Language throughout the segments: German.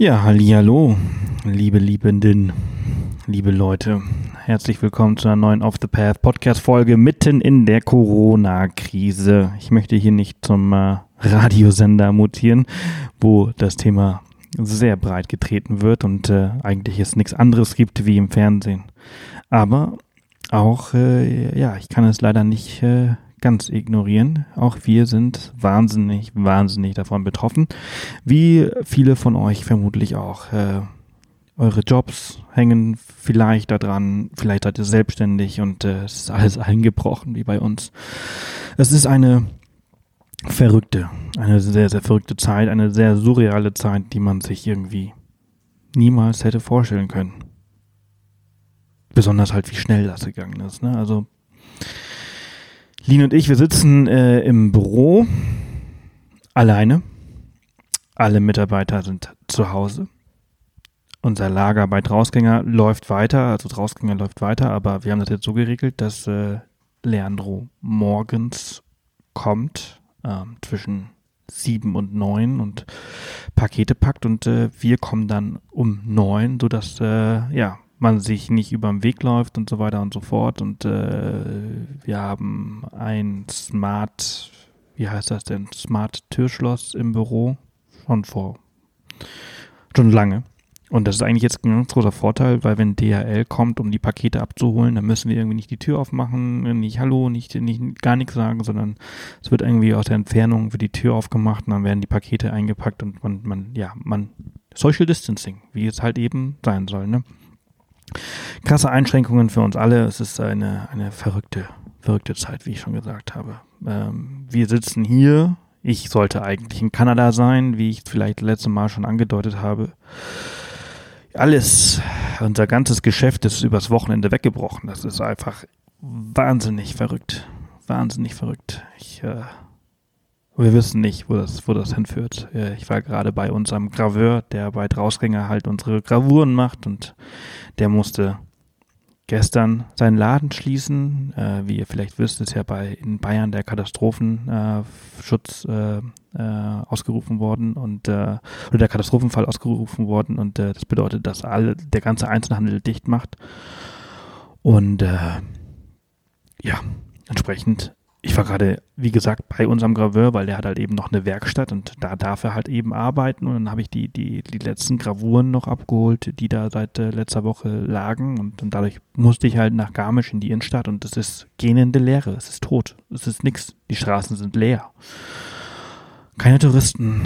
Ja, hallo, liebe Liebenden, liebe Leute. Herzlich willkommen zu einer neuen Off the Path Podcast Folge mitten in der Corona-Krise. Ich möchte hier nicht zum äh, Radiosender mutieren, wo das Thema sehr breit getreten wird und äh, eigentlich es nichts anderes gibt wie im Fernsehen. Aber auch, äh, ja, ich kann es leider nicht äh, ganz ignorieren. Auch wir sind wahnsinnig, wahnsinnig davon betroffen. Wie viele von euch vermutlich auch. Äh, eure Jobs hängen vielleicht daran, vielleicht seid ihr selbstständig und äh, es ist alles eingebrochen wie bei uns. Es ist eine verrückte, eine sehr, sehr verrückte Zeit, eine sehr surreale Zeit, die man sich irgendwie niemals hätte vorstellen können. Besonders halt, wie schnell das gegangen ist. Ne? Also Lin und ich, wir sitzen äh, im Büro alleine. Alle Mitarbeiter sind zu Hause. Unser Lager bei Drausgänger läuft weiter, also Drausgänger läuft weiter, aber wir haben das jetzt so geregelt, dass äh, Leandro morgens kommt, äh, zwischen sieben und neun und Pakete packt und äh, wir kommen dann um neun, sodass äh, ja man sich nicht über den Weg läuft und so weiter und so fort. Und äh, wir haben ein Smart, wie heißt das denn? Smart Türschloss im Büro. Schon vor, schon lange. Und das ist eigentlich jetzt ein ganz großer Vorteil, weil wenn DHL kommt, um die Pakete abzuholen, dann müssen wir irgendwie nicht die Tür aufmachen, nicht Hallo, nicht, nicht gar nichts sagen, sondern es wird irgendwie aus der Entfernung für die Tür aufgemacht und dann werden die Pakete eingepackt und man, man, ja, man, Social Distancing, wie es halt eben sein soll, ne? Krasse Einschränkungen für uns alle. Es ist eine, eine verrückte, verrückte Zeit, wie ich schon gesagt habe. Ähm, wir sitzen hier. Ich sollte eigentlich in Kanada sein, wie ich vielleicht letzte Mal schon angedeutet habe. Alles, unser ganzes Geschäft ist übers Wochenende weggebrochen. Das ist einfach wahnsinnig verrückt. Wahnsinnig verrückt. Ich äh, wir wissen nicht, wo das, wo das hinführt. Ich war gerade bei unserem Graveur, der bei Drausgänger halt unsere Gravuren macht und der musste gestern seinen Laden schließen. Äh, wie ihr vielleicht wisst, ist ja bei in Bayern der Katastrophenschutz äh, äh, ausgerufen worden und äh, oder der Katastrophenfall ausgerufen worden und äh, das bedeutet, dass alle der ganze Einzelhandel dicht macht und äh, ja entsprechend ich war gerade, wie gesagt, bei unserem Graveur, weil der hat halt eben noch eine Werkstatt und da darf er halt eben arbeiten. Und dann habe ich die, die, die letzten Gravuren noch abgeholt, die da seit äh, letzter Woche lagen. Und, und dadurch musste ich halt nach Garmisch in die Innenstadt und es ist gähnende Leere. Es ist tot. Es ist nichts. Die Straßen sind leer. Keine Touristen,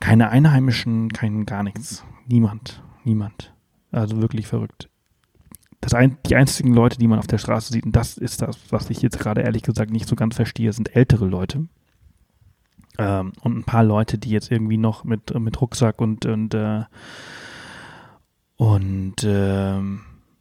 keine Einheimischen, kein gar nichts. Niemand. Niemand. Also wirklich verrückt das ein, die einzigen Leute, die man auf der Straße sieht, und das ist das, was ich jetzt gerade ehrlich gesagt nicht so ganz verstehe, sind ältere Leute. Ähm, und ein paar Leute, die jetzt irgendwie noch mit, mit Rucksack und, und, äh, und äh,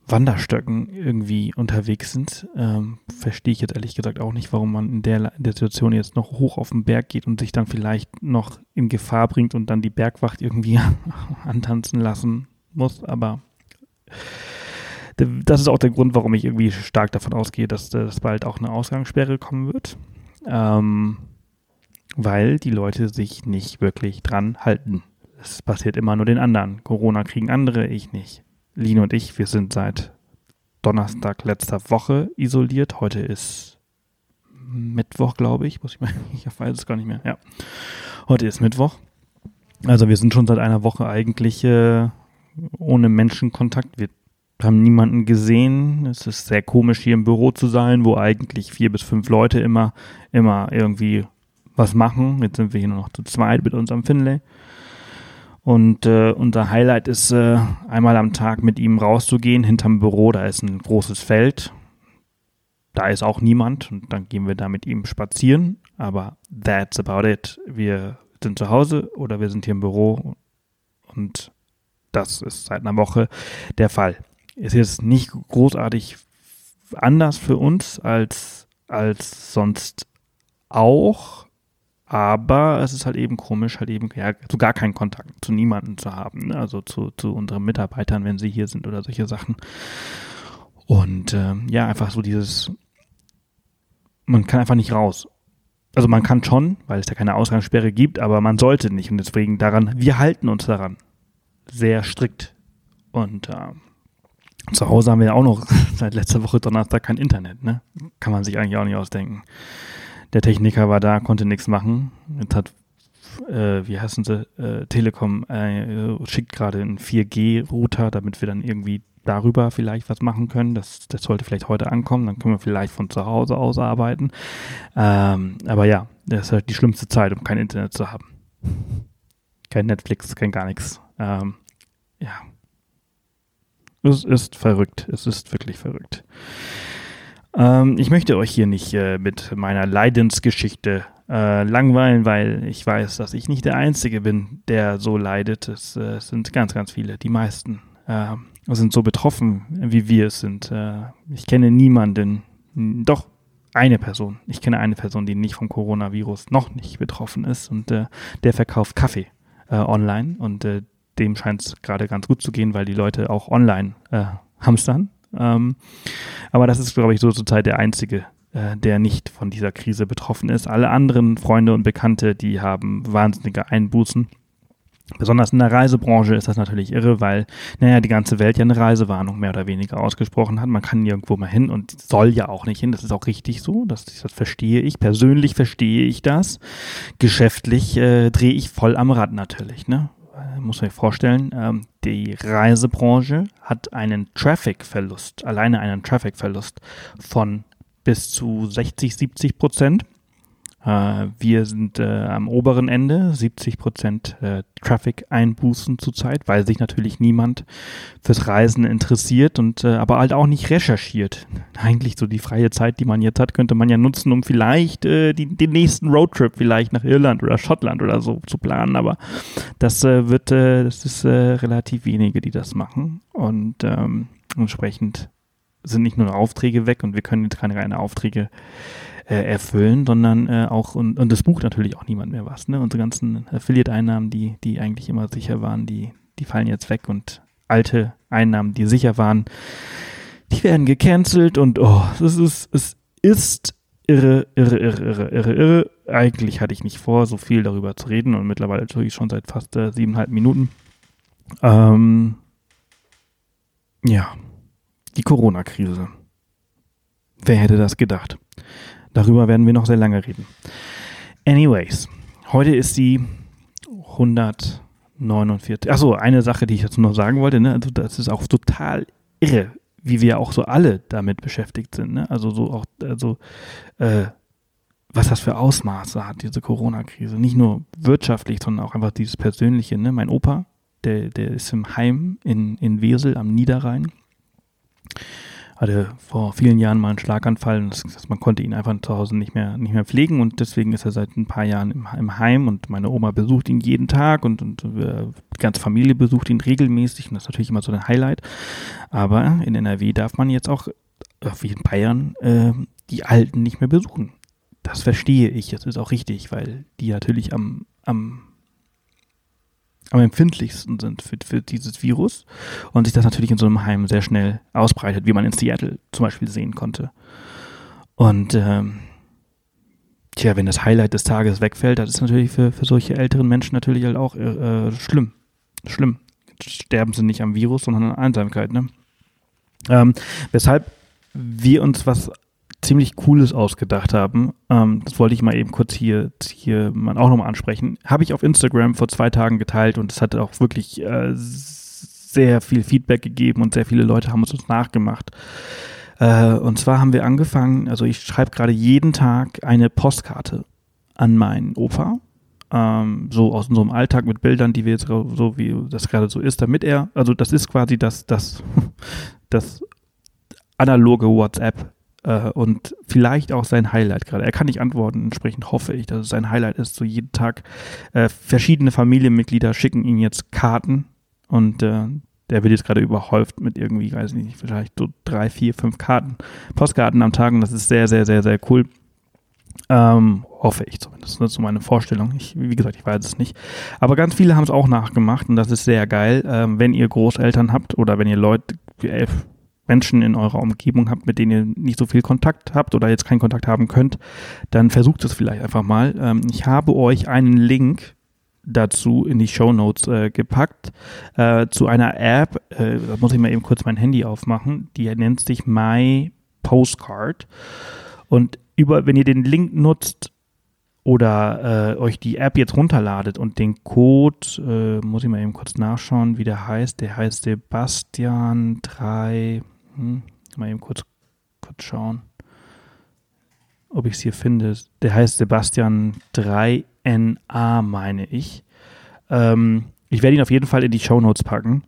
Wanderstöcken irgendwie unterwegs sind. Ähm, verstehe ich jetzt ehrlich gesagt auch nicht, warum man in der, in der Situation jetzt noch hoch auf den Berg geht und sich dann vielleicht noch in Gefahr bringt und dann die Bergwacht irgendwie antanzen lassen muss. Aber das ist auch der Grund, warum ich irgendwie stark davon ausgehe, dass, dass bald auch eine Ausgangssperre kommen wird. Ähm, weil die Leute sich nicht wirklich dran halten. Es passiert immer nur den anderen. Corona kriegen andere, ich nicht. Lino und ich, wir sind seit Donnerstag letzter Woche isoliert. Heute ist Mittwoch, glaube ich. Muss ich mal, ich weiß es gar nicht mehr. Ja. Heute ist Mittwoch. Also wir sind schon seit einer Woche eigentlich äh, ohne Menschenkontakt. Wir haben niemanden gesehen. Es ist sehr komisch, hier im Büro zu sein, wo eigentlich vier bis fünf Leute immer, immer irgendwie was machen. Jetzt sind wir hier nur noch zu zweit mit unserem Finlay. Und äh, unser Highlight ist, äh, einmal am Tag mit ihm rauszugehen. Hinterm Büro, da ist ein großes Feld. Da ist auch niemand und dann gehen wir da mit ihm spazieren. Aber that's about it. Wir sind zu Hause oder wir sind hier im Büro und das ist seit einer Woche der Fall ist jetzt nicht großartig anders für uns als, als sonst auch. Aber es ist halt eben komisch, halt eben ja, so gar keinen Kontakt zu niemandem zu haben. Ne? Also zu, zu unseren Mitarbeitern, wenn sie hier sind oder solche Sachen. Und ähm, ja, einfach so dieses, man kann einfach nicht raus. Also man kann schon, weil es ja keine Ausgangssperre gibt, aber man sollte nicht. Und deswegen daran, wir halten uns daran. sehr strikt. Und äh, zu Hause haben wir ja auch noch seit letzter Woche Donnerstag kein Internet, ne? Kann man sich eigentlich auch nicht ausdenken. Der Techniker war da, konnte nichts machen. Jetzt hat, äh, wie heißen sie, äh, Telekom äh, schickt gerade einen 4G-Router, damit wir dann irgendwie darüber vielleicht was machen können. Das, das sollte vielleicht heute ankommen. Dann können wir vielleicht von zu Hause aus arbeiten. Ähm, aber ja, das ist halt die schlimmste Zeit, um kein Internet zu haben. Kein Netflix, kein gar nichts. Ähm, ja. Es ist verrückt. Es ist wirklich verrückt. Ähm, ich möchte euch hier nicht äh, mit meiner Leidensgeschichte äh, langweilen, weil ich weiß, dass ich nicht der Einzige bin, der so leidet. Es äh, sind ganz, ganz viele, die meisten äh, sind so betroffen, wie wir es sind. Äh, ich kenne niemanden, doch eine Person. Ich kenne eine Person, die nicht vom Coronavirus noch nicht betroffen ist und äh, der verkauft Kaffee online und dem scheint es gerade ganz gut zu gehen, weil die Leute auch online äh, hamstern. Ähm, aber das ist, glaube ich, so zurzeit der einzige, äh, der nicht von dieser Krise betroffen ist. Alle anderen Freunde und Bekannte, die haben wahnsinnige Einbußen Besonders in der Reisebranche ist das natürlich irre, weil, naja, die ganze Welt ja eine Reisewarnung mehr oder weniger ausgesprochen hat. Man kann nirgendwo mal hin und soll ja auch nicht hin. Das ist auch richtig so. Das, das verstehe ich. Persönlich verstehe ich das. Geschäftlich äh, drehe ich voll am Rad natürlich, ne? Muss man sich vorstellen, ähm, die Reisebranche hat einen Traffic-Verlust, alleine einen Traffic-Verlust von bis zu 60, 70 Prozent. Äh, wir sind äh, am oberen Ende, 70 Prozent äh, Traffic-Einbußen zurzeit, weil sich natürlich niemand fürs Reisen interessiert und äh, aber halt auch nicht recherchiert. Eigentlich so die freie Zeit, die man jetzt hat, könnte man ja nutzen, um vielleicht äh, die, den nächsten Roadtrip vielleicht nach Irland oder Schottland oder so zu planen, aber das äh, wird, äh, das ist äh, relativ wenige, die das machen und ähm, entsprechend sind nicht nur Aufträge weg und wir können jetzt keine reinen Aufträge äh, erfüllen, sondern äh, auch, und, und das bucht natürlich auch niemand mehr was. Ne? Unsere ganzen Affiliate-Einnahmen, die, die eigentlich immer sicher waren, die, die fallen jetzt weg und alte Einnahmen, die sicher waren, die werden gecancelt und oh, es ist, es ist irre, irre, irre, irre, irre, irre. Eigentlich hatte ich nicht vor, so viel darüber zu reden und mittlerweile tue ich schon seit fast äh, siebeneinhalb Minuten. Ähm, ja, die Corona-Krise. Wer hätte das gedacht? Darüber werden wir noch sehr lange reden. Anyways, heute ist die 149. Achso, eine Sache, die ich jetzt nur sagen wollte, ne? also das ist auch total irre, wie wir auch so alle damit beschäftigt sind. Ne? Also so auch, also äh, was das für Ausmaße hat, diese Corona-Krise. Nicht nur wirtschaftlich, sondern auch einfach dieses Persönliche. Ne? Mein Opa, der, der ist im Heim in, in Wesel am Niederrhein hatte vor vielen Jahren mal einen Schlaganfall und das, man konnte ihn einfach zu Hause nicht mehr, nicht mehr pflegen und deswegen ist er seit ein paar Jahren im, im Heim und meine Oma besucht ihn jeden Tag und, und äh, die ganze Familie besucht ihn regelmäßig und das ist natürlich immer so ein Highlight. Aber in NRW darf man jetzt auch, äh, wie in Bayern, äh, die Alten nicht mehr besuchen. Das verstehe ich, das ist auch richtig, weil die natürlich am, am am empfindlichsten sind für, für dieses Virus und sich das natürlich in so einem Heim sehr schnell ausbreitet, wie man in Seattle zum Beispiel sehen konnte. Und ähm, tja, wenn das Highlight des Tages wegfällt, das ist natürlich für, für solche älteren Menschen natürlich halt auch äh, äh schlimm. Schlimm. sterben sie nicht am Virus, sondern an Einsamkeit. Ne? Ähm, weshalb wir uns was ziemlich Cooles ausgedacht haben. Ähm, das wollte ich mal eben kurz hier, hier mal auch nochmal ansprechen. Habe ich auf Instagram vor zwei Tagen geteilt und es hat auch wirklich äh, sehr viel Feedback gegeben und sehr viele Leute haben es uns nachgemacht. Äh, und zwar haben wir angefangen, also ich schreibe gerade jeden Tag eine Postkarte an meinen Opa. Ähm, so aus unserem Alltag mit Bildern, die wir jetzt so wie das gerade so ist, damit er, also das ist quasi das, das, das analoge WhatsApp äh, und vielleicht auch sein Highlight gerade. Er kann nicht antworten, entsprechend hoffe ich, dass es sein Highlight ist. So jeden Tag äh, verschiedene Familienmitglieder schicken ihm jetzt Karten und äh, der wird jetzt gerade überhäuft mit irgendwie, weiß nicht, vielleicht so drei, vier, fünf Karten, Postkarten am Tag und das ist sehr, sehr, sehr, sehr cool. Ähm, hoffe ich zumindest. Das ist so meine Vorstellung. Ich, wie gesagt, ich weiß es nicht. Aber ganz viele haben es auch nachgemacht und das ist sehr geil. Ähm, wenn ihr Großeltern habt oder wenn ihr Leute, Menschen in eurer Umgebung habt, mit denen ihr nicht so viel Kontakt habt oder jetzt keinen Kontakt haben könnt, dann versucht es vielleicht einfach mal. Ähm, ich habe euch einen Link dazu in die Show Notes äh, gepackt äh, zu einer App. Äh, da muss ich mal eben kurz mein Handy aufmachen. Die nennt sich My Postcard. Und über, wenn ihr den Link nutzt oder äh, euch die App jetzt runterladet und den Code, äh, muss ich mal eben kurz nachschauen, wie der heißt. Der heißt Sebastian 3. Hm, mal eben kurz, kurz schauen, ob ich es hier finde. Der heißt Sebastian 3NA, meine ich. Ähm, ich werde ihn auf jeden Fall in die Show Notes packen.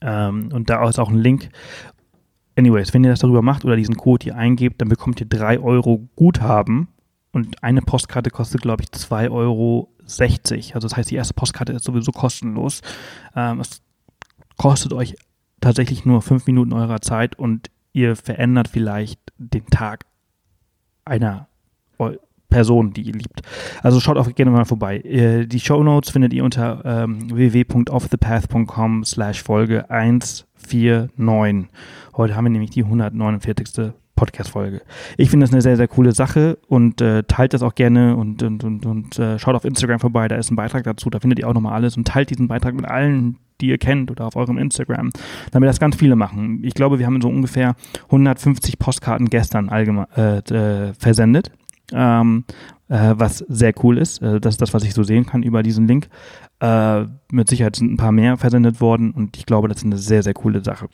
Ähm, und da ist auch ein Link. Anyways, wenn ihr das darüber macht oder diesen Code hier eingebt, dann bekommt ihr 3 Euro Guthaben. Und eine Postkarte kostet, glaube ich, 2,60 Euro. Also das heißt, die erste Postkarte ist sowieso kostenlos. Ähm, es kostet euch tatsächlich nur fünf Minuten eurer Zeit und ihr verändert vielleicht den Tag einer Person, die ihr liebt. Also schaut auch gerne mal vorbei. Äh, die Show Notes findet ihr unter ähm, www.offthepath.com slash Folge 149. Heute haben wir nämlich die 149. Podcast-Folge. Ich finde das eine sehr, sehr coole Sache und äh, teilt das auch gerne und, und, und, und äh, schaut auf Instagram vorbei, da ist ein Beitrag dazu, da findet ihr auch nochmal alles und teilt diesen Beitrag mit allen, die ihr kennt oder auf eurem Instagram, damit das ganz viele machen. Ich glaube, wir haben so ungefähr 150 Postkarten gestern allgemein äh, äh, versendet ähm, äh, was sehr cool ist. Äh, das ist das, was ich so sehen kann über diesen Link. Äh, mit Sicherheit sind ein paar mehr versendet worden und ich glaube, das ist eine sehr, sehr coole Sache.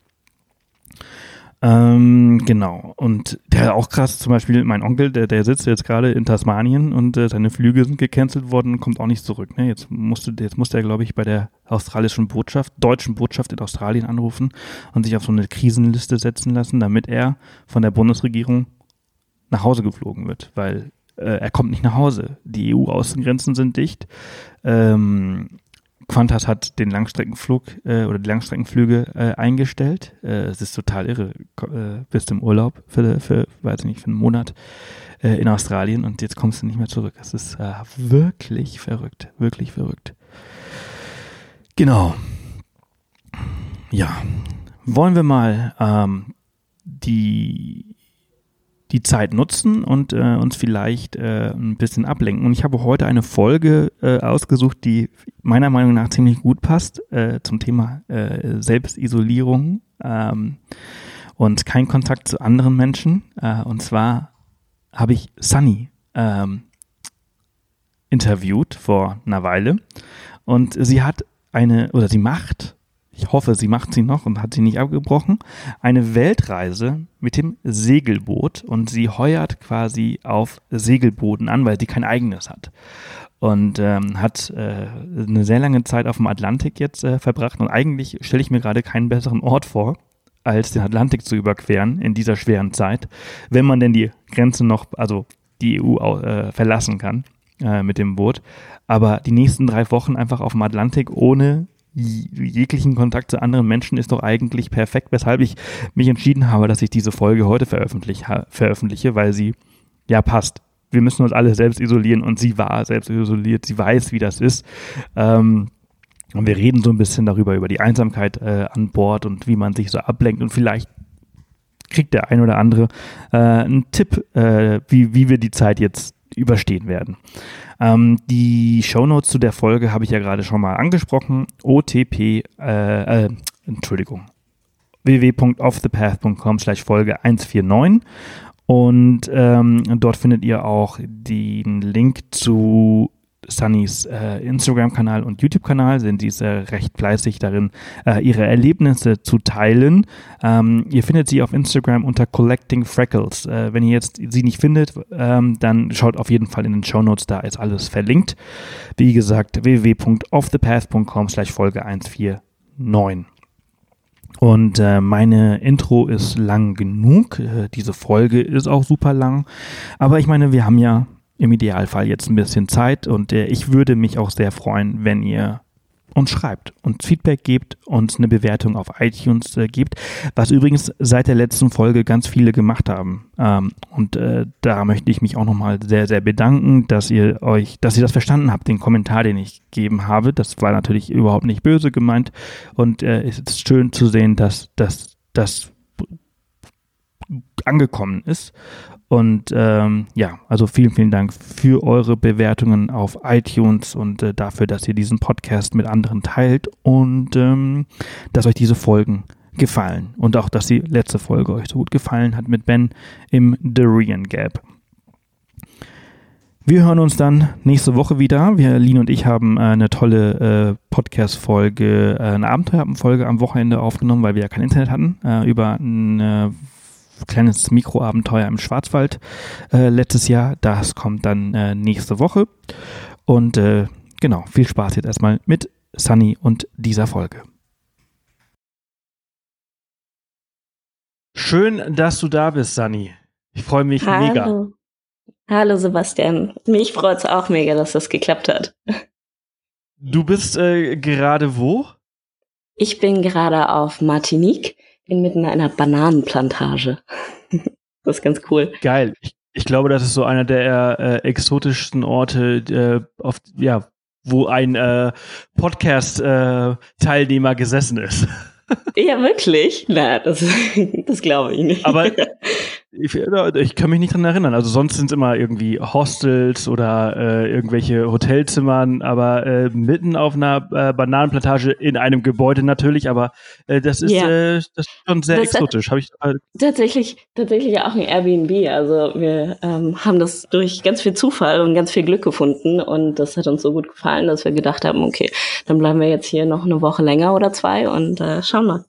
Ähm, genau. Und der auch krass, zum Beispiel mein Onkel, der, der sitzt jetzt gerade in Tasmanien und äh, seine Flüge sind gecancelt worden und kommt auch nicht zurück. Ne? Jetzt musste, jetzt musste er, glaube ich, bei der australischen Botschaft, deutschen Botschaft in Australien anrufen und sich auf so eine Krisenliste setzen lassen, damit er von der Bundesregierung nach Hause geflogen wird, weil äh, er kommt nicht nach Hause. Die EU-Außengrenzen sind dicht. Ähm, Qantas hat den Langstreckenflug äh, oder die Langstreckenflüge äh, eingestellt. Äh, es ist total irre. Äh, bist im Urlaub für, für, weiß ich nicht, für einen Monat äh, in Australien und jetzt kommst du nicht mehr zurück. Es ist äh, wirklich verrückt. Wirklich verrückt. Genau. Ja. Wollen wir mal ähm, die die Zeit nutzen und äh, uns vielleicht äh, ein bisschen ablenken. Und ich habe heute eine Folge äh, ausgesucht, die meiner Meinung nach ziemlich gut passt äh, zum Thema äh, Selbstisolierung ähm, und kein Kontakt zu anderen Menschen. Äh, und zwar habe ich Sunny ähm, interviewt vor einer Weile und sie hat eine oder sie macht ich hoffe, sie macht sie noch und hat sie nicht abgebrochen, eine Weltreise mit dem Segelboot und sie heuert quasi auf Segelbooten an, weil sie kein eigenes hat. Und ähm, hat äh, eine sehr lange Zeit auf dem Atlantik jetzt äh, verbracht und eigentlich stelle ich mir gerade keinen besseren Ort vor, als den Atlantik zu überqueren in dieser schweren Zeit, wenn man denn die Grenze noch, also die EU äh, verlassen kann äh, mit dem Boot. Aber die nächsten drei Wochen einfach auf dem Atlantik ohne jeglichen Kontakt zu anderen Menschen ist doch eigentlich perfekt, weshalb ich mich entschieden habe, dass ich diese Folge heute veröffentliche, weil sie ja passt. Wir müssen uns alle selbst isolieren und sie war selbst isoliert, sie weiß, wie das ist. Ähm, und wir reden so ein bisschen darüber, über die Einsamkeit äh, an Bord und wie man sich so ablenkt und vielleicht kriegt der ein oder andere äh, einen Tipp, äh, wie, wie wir die Zeit jetzt überstehen werden. Ähm, die Shownotes zu der Folge habe ich ja gerade schon mal angesprochen. OTP, äh, äh, Entschuldigung, www.offthepath.com slash Folge 149 und ähm, dort findet ihr auch den Link zu Sunnys äh, Instagram-Kanal und YouTube-Kanal sind diese recht fleißig darin, äh, ihre Erlebnisse zu teilen. Ähm, ihr findet sie auf Instagram unter Collecting Freckles. Äh, wenn ihr jetzt sie nicht findet, ähm, dann schaut auf jeden Fall in den Show Notes, da ist alles verlinkt. Wie gesagt, www.offthepath.com slash Folge 149. Und äh, meine Intro ist lang genug. Äh, diese Folge ist auch super lang. Aber ich meine, wir haben ja im Idealfall jetzt ein bisschen Zeit und äh, ich würde mich auch sehr freuen, wenn ihr uns schreibt und Feedback gebt, uns eine Bewertung auf iTunes äh, gibt, was übrigens seit der letzten Folge ganz viele gemacht haben. Ähm, und äh, da möchte ich mich auch nochmal sehr, sehr bedanken, dass ihr euch, dass ihr das verstanden habt, den Kommentar, den ich gegeben habe. Das war natürlich überhaupt nicht böse gemeint und äh, es ist schön zu sehen, dass, gut angekommen ist. Und ähm, ja, also vielen, vielen Dank für eure Bewertungen auf iTunes und äh, dafür, dass ihr diesen Podcast mit anderen teilt und ähm, dass euch diese Folgen gefallen. Und auch, dass die letzte Folge euch so gut gefallen hat mit Ben im Durian Gap. Wir hören uns dann nächste Woche wieder. Wir, Lin und ich haben äh, eine tolle äh, Podcast-Folge, äh, eine Abenteuerfolge am Wochenende aufgenommen, weil wir ja kein Internet hatten, äh, über ein äh, kleines Mikroabenteuer im Schwarzwald äh, letztes Jahr. Das kommt dann nächste Woche. Und genau, viel Spaß jetzt erstmal mit Sunny und dieser Folge. Schön, dass du da bist, Sunny. Ich freue mich Hallo. mega. Hallo Sebastian. Mich freut es auch mega, dass das geklappt hat. Du bist äh, gerade wo? Ich bin gerade auf Martinique, inmitten einer Bananenplantage. das ist ganz cool. Geil. Ich, ich glaube, das ist so einer der äh, exotischsten Orte, äh, auf, ja, wo ein äh, Podcast-Teilnehmer äh, gesessen ist. Ja, wirklich? Na, das, das glaube ich nicht. Aber ich, ich, kann mich nicht dran erinnern. Also sonst sind es immer irgendwie Hostels oder äh, irgendwelche Hotelzimmern, aber äh, mitten auf einer äh, Bananenplantage in einem Gebäude natürlich, aber äh, das ist ja. Äh, das ist schon sehr das exotisch. Hab ich, äh, tatsächlich, tatsächlich auch ein Airbnb. Also wir ähm, haben das durch ganz viel Zufall und ganz viel Glück gefunden und das hat uns so gut gefallen, dass wir gedacht haben, okay, dann bleiben wir jetzt hier noch eine Woche länger oder zwei und äh, schauen mal.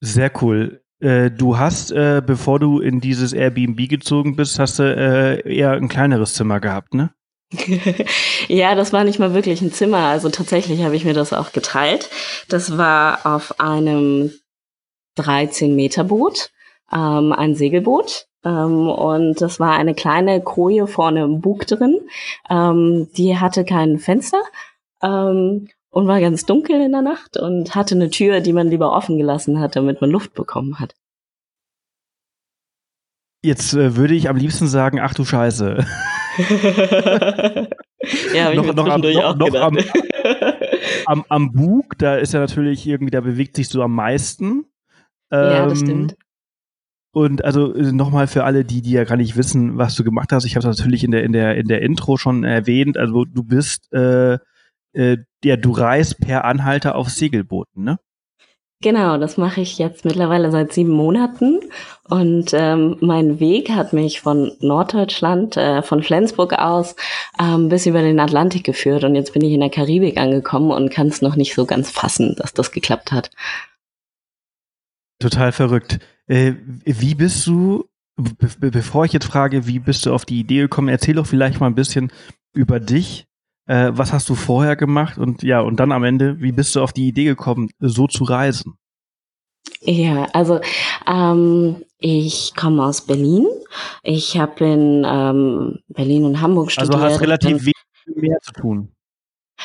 Sehr cool. Äh, du hast, äh, bevor du in dieses Airbnb gezogen bist, hast du äh, eher ein kleineres Zimmer gehabt, ne? ja, das war nicht mal wirklich ein Zimmer. Also tatsächlich habe ich mir das auch geteilt. Das war auf einem 13 Meter Boot, ähm, ein Segelboot. Ähm, und das war eine kleine Koje vorne im Bug drin. Ähm, die hatte kein Fenster. Ähm, und war ganz dunkel in der Nacht und hatte eine Tür, die man lieber offen gelassen hat, damit man Luft bekommen hat. Jetzt äh, würde ich am liebsten sagen, ach du Scheiße. ja, noch, noch, am, noch, auch noch am, am, am, Bug, da ist ja natürlich irgendwie, da bewegt sich so am meisten. Ähm, ja, das ähm, stimmt. Und also äh, nochmal für alle, die, die ja gar nicht wissen, was du gemacht hast. Ich habe es natürlich in der, in der, in der Intro schon erwähnt. Also du bist äh, äh, ja, du reist per Anhalter auf Segelbooten, ne? Genau, das mache ich jetzt mittlerweile seit sieben Monaten. Und ähm, mein Weg hat mich von Norddeutschland, äh, von Flensburg aus, ähm, bis über den Atlantik geführt. Und jetzt bin ich in der Karibik angekommen und kann es noch nicht so ganz fassen, dass das geklappt hat. Total verrückt. Äh, wie bist du, be bevor ich jetzt frage, wie bist du auf die Idee gekommen, erzähl doch vielleicht mal ein bisschen über dich äh, was hast du vorher gemacht und ja, und dann am Ende, wie bist du auf die Idee gekommen, so zu reisen? Ja, also ähm, ich komme aus Berlin. Ich habe in ähm, Berlin und Hamburg studiert. Also hast relativ wenig mehr zu tun.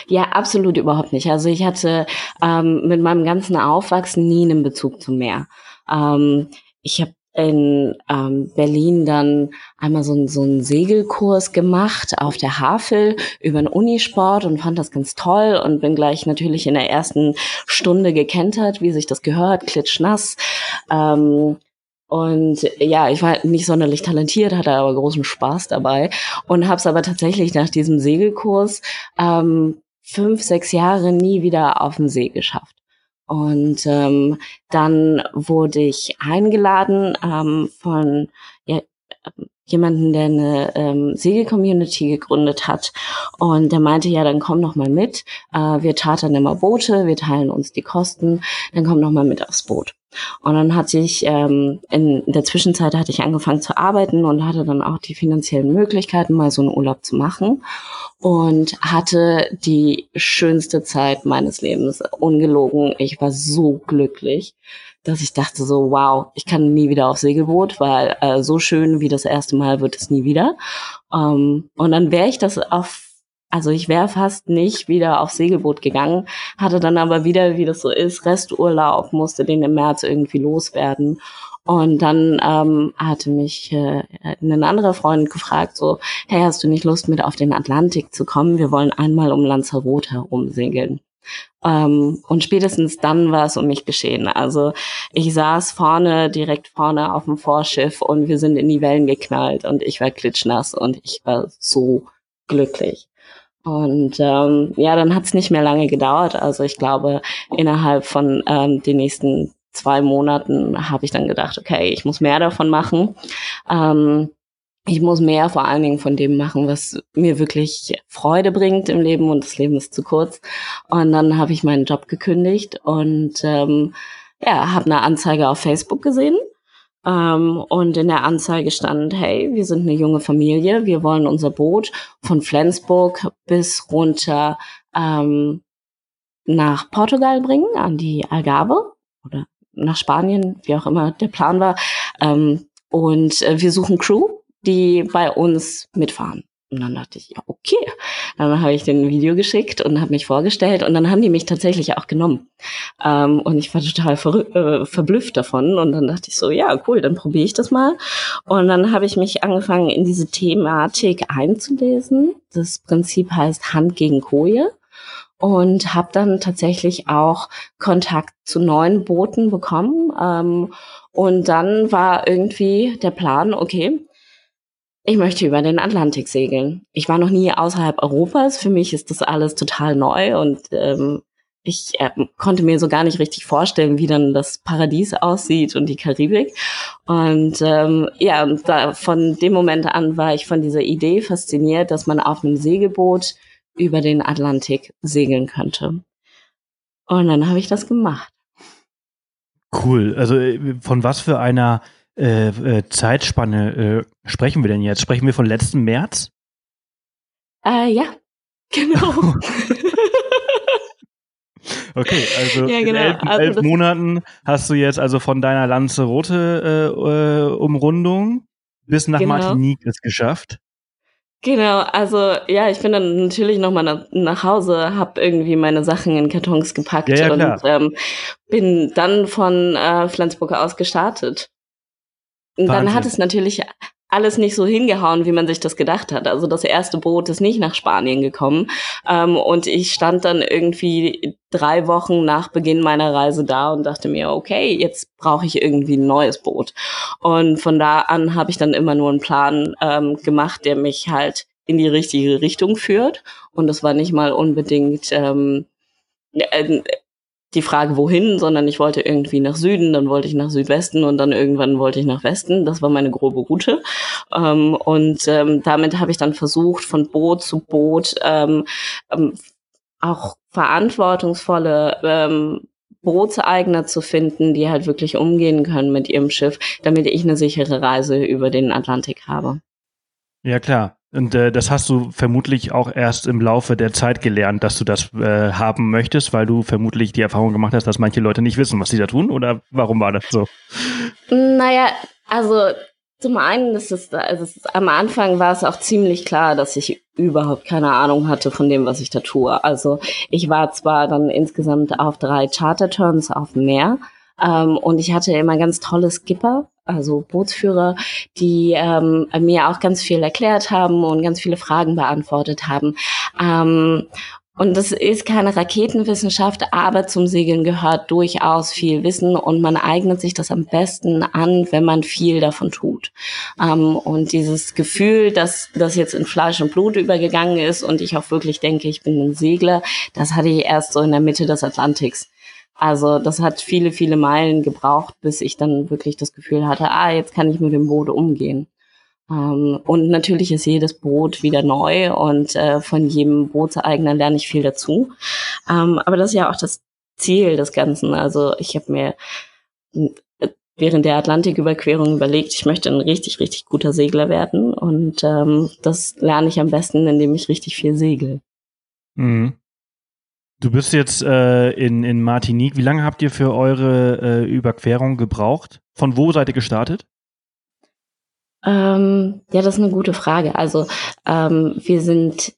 Ja, absolut überhaupt nicht. Also ich hatte ähm, mit meinem ganzen Aufwachsen nie einen Bezug zum Meer. Ähm, ich habe in ähm, Berlin dann einmal so, so einen Segelkurs gemacht auf der Havel über einen Unisport und fand das ganz toll und bin gleich natürlich in der ersten Stunde gekentert, wie sich das gehört, klitschnass. Ähm, und ja, ich war nicht sonderlich talentiert, hatte aber großen Spaß dabei und habe es aber tatsächlich nach diesem Segelkurs ähm, fünf, sechs Jahre nie wieder auf dem See geschafft. Und ähm, dann wurde ich eingeladen ähm, von ja, jemanden, der eine ähm, Segel-Community gegründet hat. Und der meinte, ja, dann komm noch mal mit. Äh, wir chartern immer Boote, wir teilen uns die Kosten, dann komm noch mal mit aufs Boot. Und dann hatte ich, ähm, in der Zwischenzeit hatte ich angefangen zu arbeiten und hatte dann auch die finanziellen Möglichkeiten, mal so einen Urlaub zu machen und hatte die schönste Zeit meines Lebens. Ungelogen. Ich war so glücklich, dass ich dachte so, wow, ich kann nie wieder auf Segelboot, weil äh, so schön wie das erste Mal wird es nie wieder. Ähm, und dann wäre ich das auf also ich wäre fast nicht wieder aufs Segelboot gegangen, hatte dann aber wieder, wie das so ist, Resturlaub, musste den im März irgendwie loswerden. Und dann ähm, hatte mich äh, ein anderer Freund gefragt, so, hey, hast du nicht Lust mit auf den Atlantik zu kommen? Wir wollen einmal um Lanzarote herum segeln. Ähm, und spätestens dann war es um mich geschehen. Also ich saß vorne, direkt vorne auf dem Vorschiff und wir sind in die Wellen geknallt und ich war klitschnass und ich war so glücklich. Und ähm, ja, dann hat es nicht mehr lange gedauert. Also ich glaube, innerhalb von ähm, den nächsten zwei Monaten habe ich dann gedacht, okay, ich muss mehr davon machen. Ähm, ich muss mehr vor allen Dingen von dem machen, was mir wirklich Freude bringt im Leben und das Leben ist zu kurz. Und dann habe ich meinen Job gekündigt und ähm, ja, habe eine Anzeige auf Facebook gesehen. Ähm, und in der Anzeige stand, hey, wir sind eine junge Familie, wir wollen unser Boot von Flensburg bis runter ähm, nach Portugal bringen, an die Algarve oder nach Spanien, wie auch immer der Plan war. Ähm, und äh, wir suchen Crew die bei uns mitfahren. Und dann dachte ich, ja, okay. Dann habe ich den Video geschickt und habe mich vorgestellt und dann haben die mich tatsächlich auch genommen. Ähm, und ich war total äh, verblüfft davon und dann dachte ich so, ja, cool, dann probiere ich das mal. Und dann habe ich mich angefangen, in diese Thematik einzulesen. Das Prinzip heißt Hand gegen Koje und habe dann tatsächlich auch Kontakt zu neuen Booten bekommen. Ähm, und dann war irgendwie der Plan, okay, ich möchte über den Atlantik segeln. Ich war noch nie außerhalb Europas. Für mich ist das alles total neu und ähm, ich äh, konnte mir so gar nicht richtig vorstellen, wie dann das Paradies aussieht und die Karibik. Und ähm, ja, da, von dem Moment an war ich von dieser Idee fasziniert, dass man auf einem Segelboot über den Atlantik segeln könnte. Und dann habe ich das gemacht. Cool. Also äh, von was für einer äh, äh, Zeitspanne äh, sprechen wir denn jetzt? Sprechen wir von letzten März? Äh, ja, genau. okay, also ja, genau. in elf, also elf Monaten hast du jetzt also von deiner Lanzarote äh, äh, Umrundung bis nach genau. Martinique es geschafft. Genau, also ja, ich bin dann natürlich nochmal nach, nach Hause, habe irgendwie meine Sachen in Kartons gepackt ja, ja, und ähm, bin dann von äh, Flensburg aus gestartet. Und dann hat es natürlich alles nicht so hingehauen, wie man sich das gedacht hat. Also das erste Boot ist nicht nach Spanien gekommen. Ähm, und ich stand dann irgendwie drei Wochen nach Beginn meiner Reise da und dachte mir, okay, jetzt brauche ich irgendwie ein neues Boot. Und von da an habe ich dann immer nur einen Plan ähm, gemacht, der mich halt in die richtige Richtung führt. Und das war nicht mal unbedingt ähm, äh, die Frage, wohin, sondern ich wollte irgendwie nach Süden, dann wollte ich nach Südwesten und dann irgendwann wollte ich nach Westen. Das war meine grobe Route. Ähm, und ähm, damit habe ich dann versucht, von Boot zu Boot ähm, ähm auch verantwortungsvolle ähm, Bootseigner zu finden, die halt wirklich umgehen können mit ihrem Schiff, damit ich eine sichere Reise über den Atlantik habe. Ja, klar. Und äh, das hast du vermutlich auch erst im Laufe der Zeit gelernt, dass du das äh, haben möchtest, weil du vermutlich die Erfahrung gemacht hast, dass manche Leute nicht wissen, was sie da tun? Oder warum war das so? Naja, also zum einen ist es, also es ist, am Anfang war es auch ziemlich klar, dass ich überhaupt keine Ahnung hatte von dem, was ich da tue. Also ich war zwar dann insgesamt auf drei Charterturns auf dem Meer, ähm, und ich hatte immer ganz tolle Skipper, also Bootsführer, die ähm, mir auch ganz viel erklärt haben und ganz viele Fragen beantwortet haben. Ähm, und das ist keine Raketenwissenschaft, aber zum Segeln gehört durchaus viel Wissen und man eignet sich das am besten an, wenn man viel davon tut. Ähm, und dieses Gefühl, dass das jetzt in Fleisch und Blut übergegangen ist und ich auch wirklich denke, ich bin ein Segler, das hatte ich erst so in der Mitte des Atlantiks. Also das hat viele, viele Meilen gebraucht, bis ich dann wirklich das Gefühl hatte, ah, jetzt kann ich mit dem Boot umgehen. Ähm, und natürlich ist jedes Boot wieder neu und äh, von jedem Bootseigner lerne ich viel dazu. Ähm, aber das ist ja auch das Ziel des Ganzen. Also ich habe mir äh, während der Atlantiküberquerung überlegt, ich möchte ein richtig, richtig guter Segler werden. Und ähm, das lerne ich am besten, indem ich richtig viel segel. Mhm. Du bist jetzt äh, in, in Martinique. Wie lange habt ihr für eure äh, Überquerung gebraucht? Von wo seid ihr gestartet? Ähm, ja, das ist eine gute Frage. Also ähm, wir sind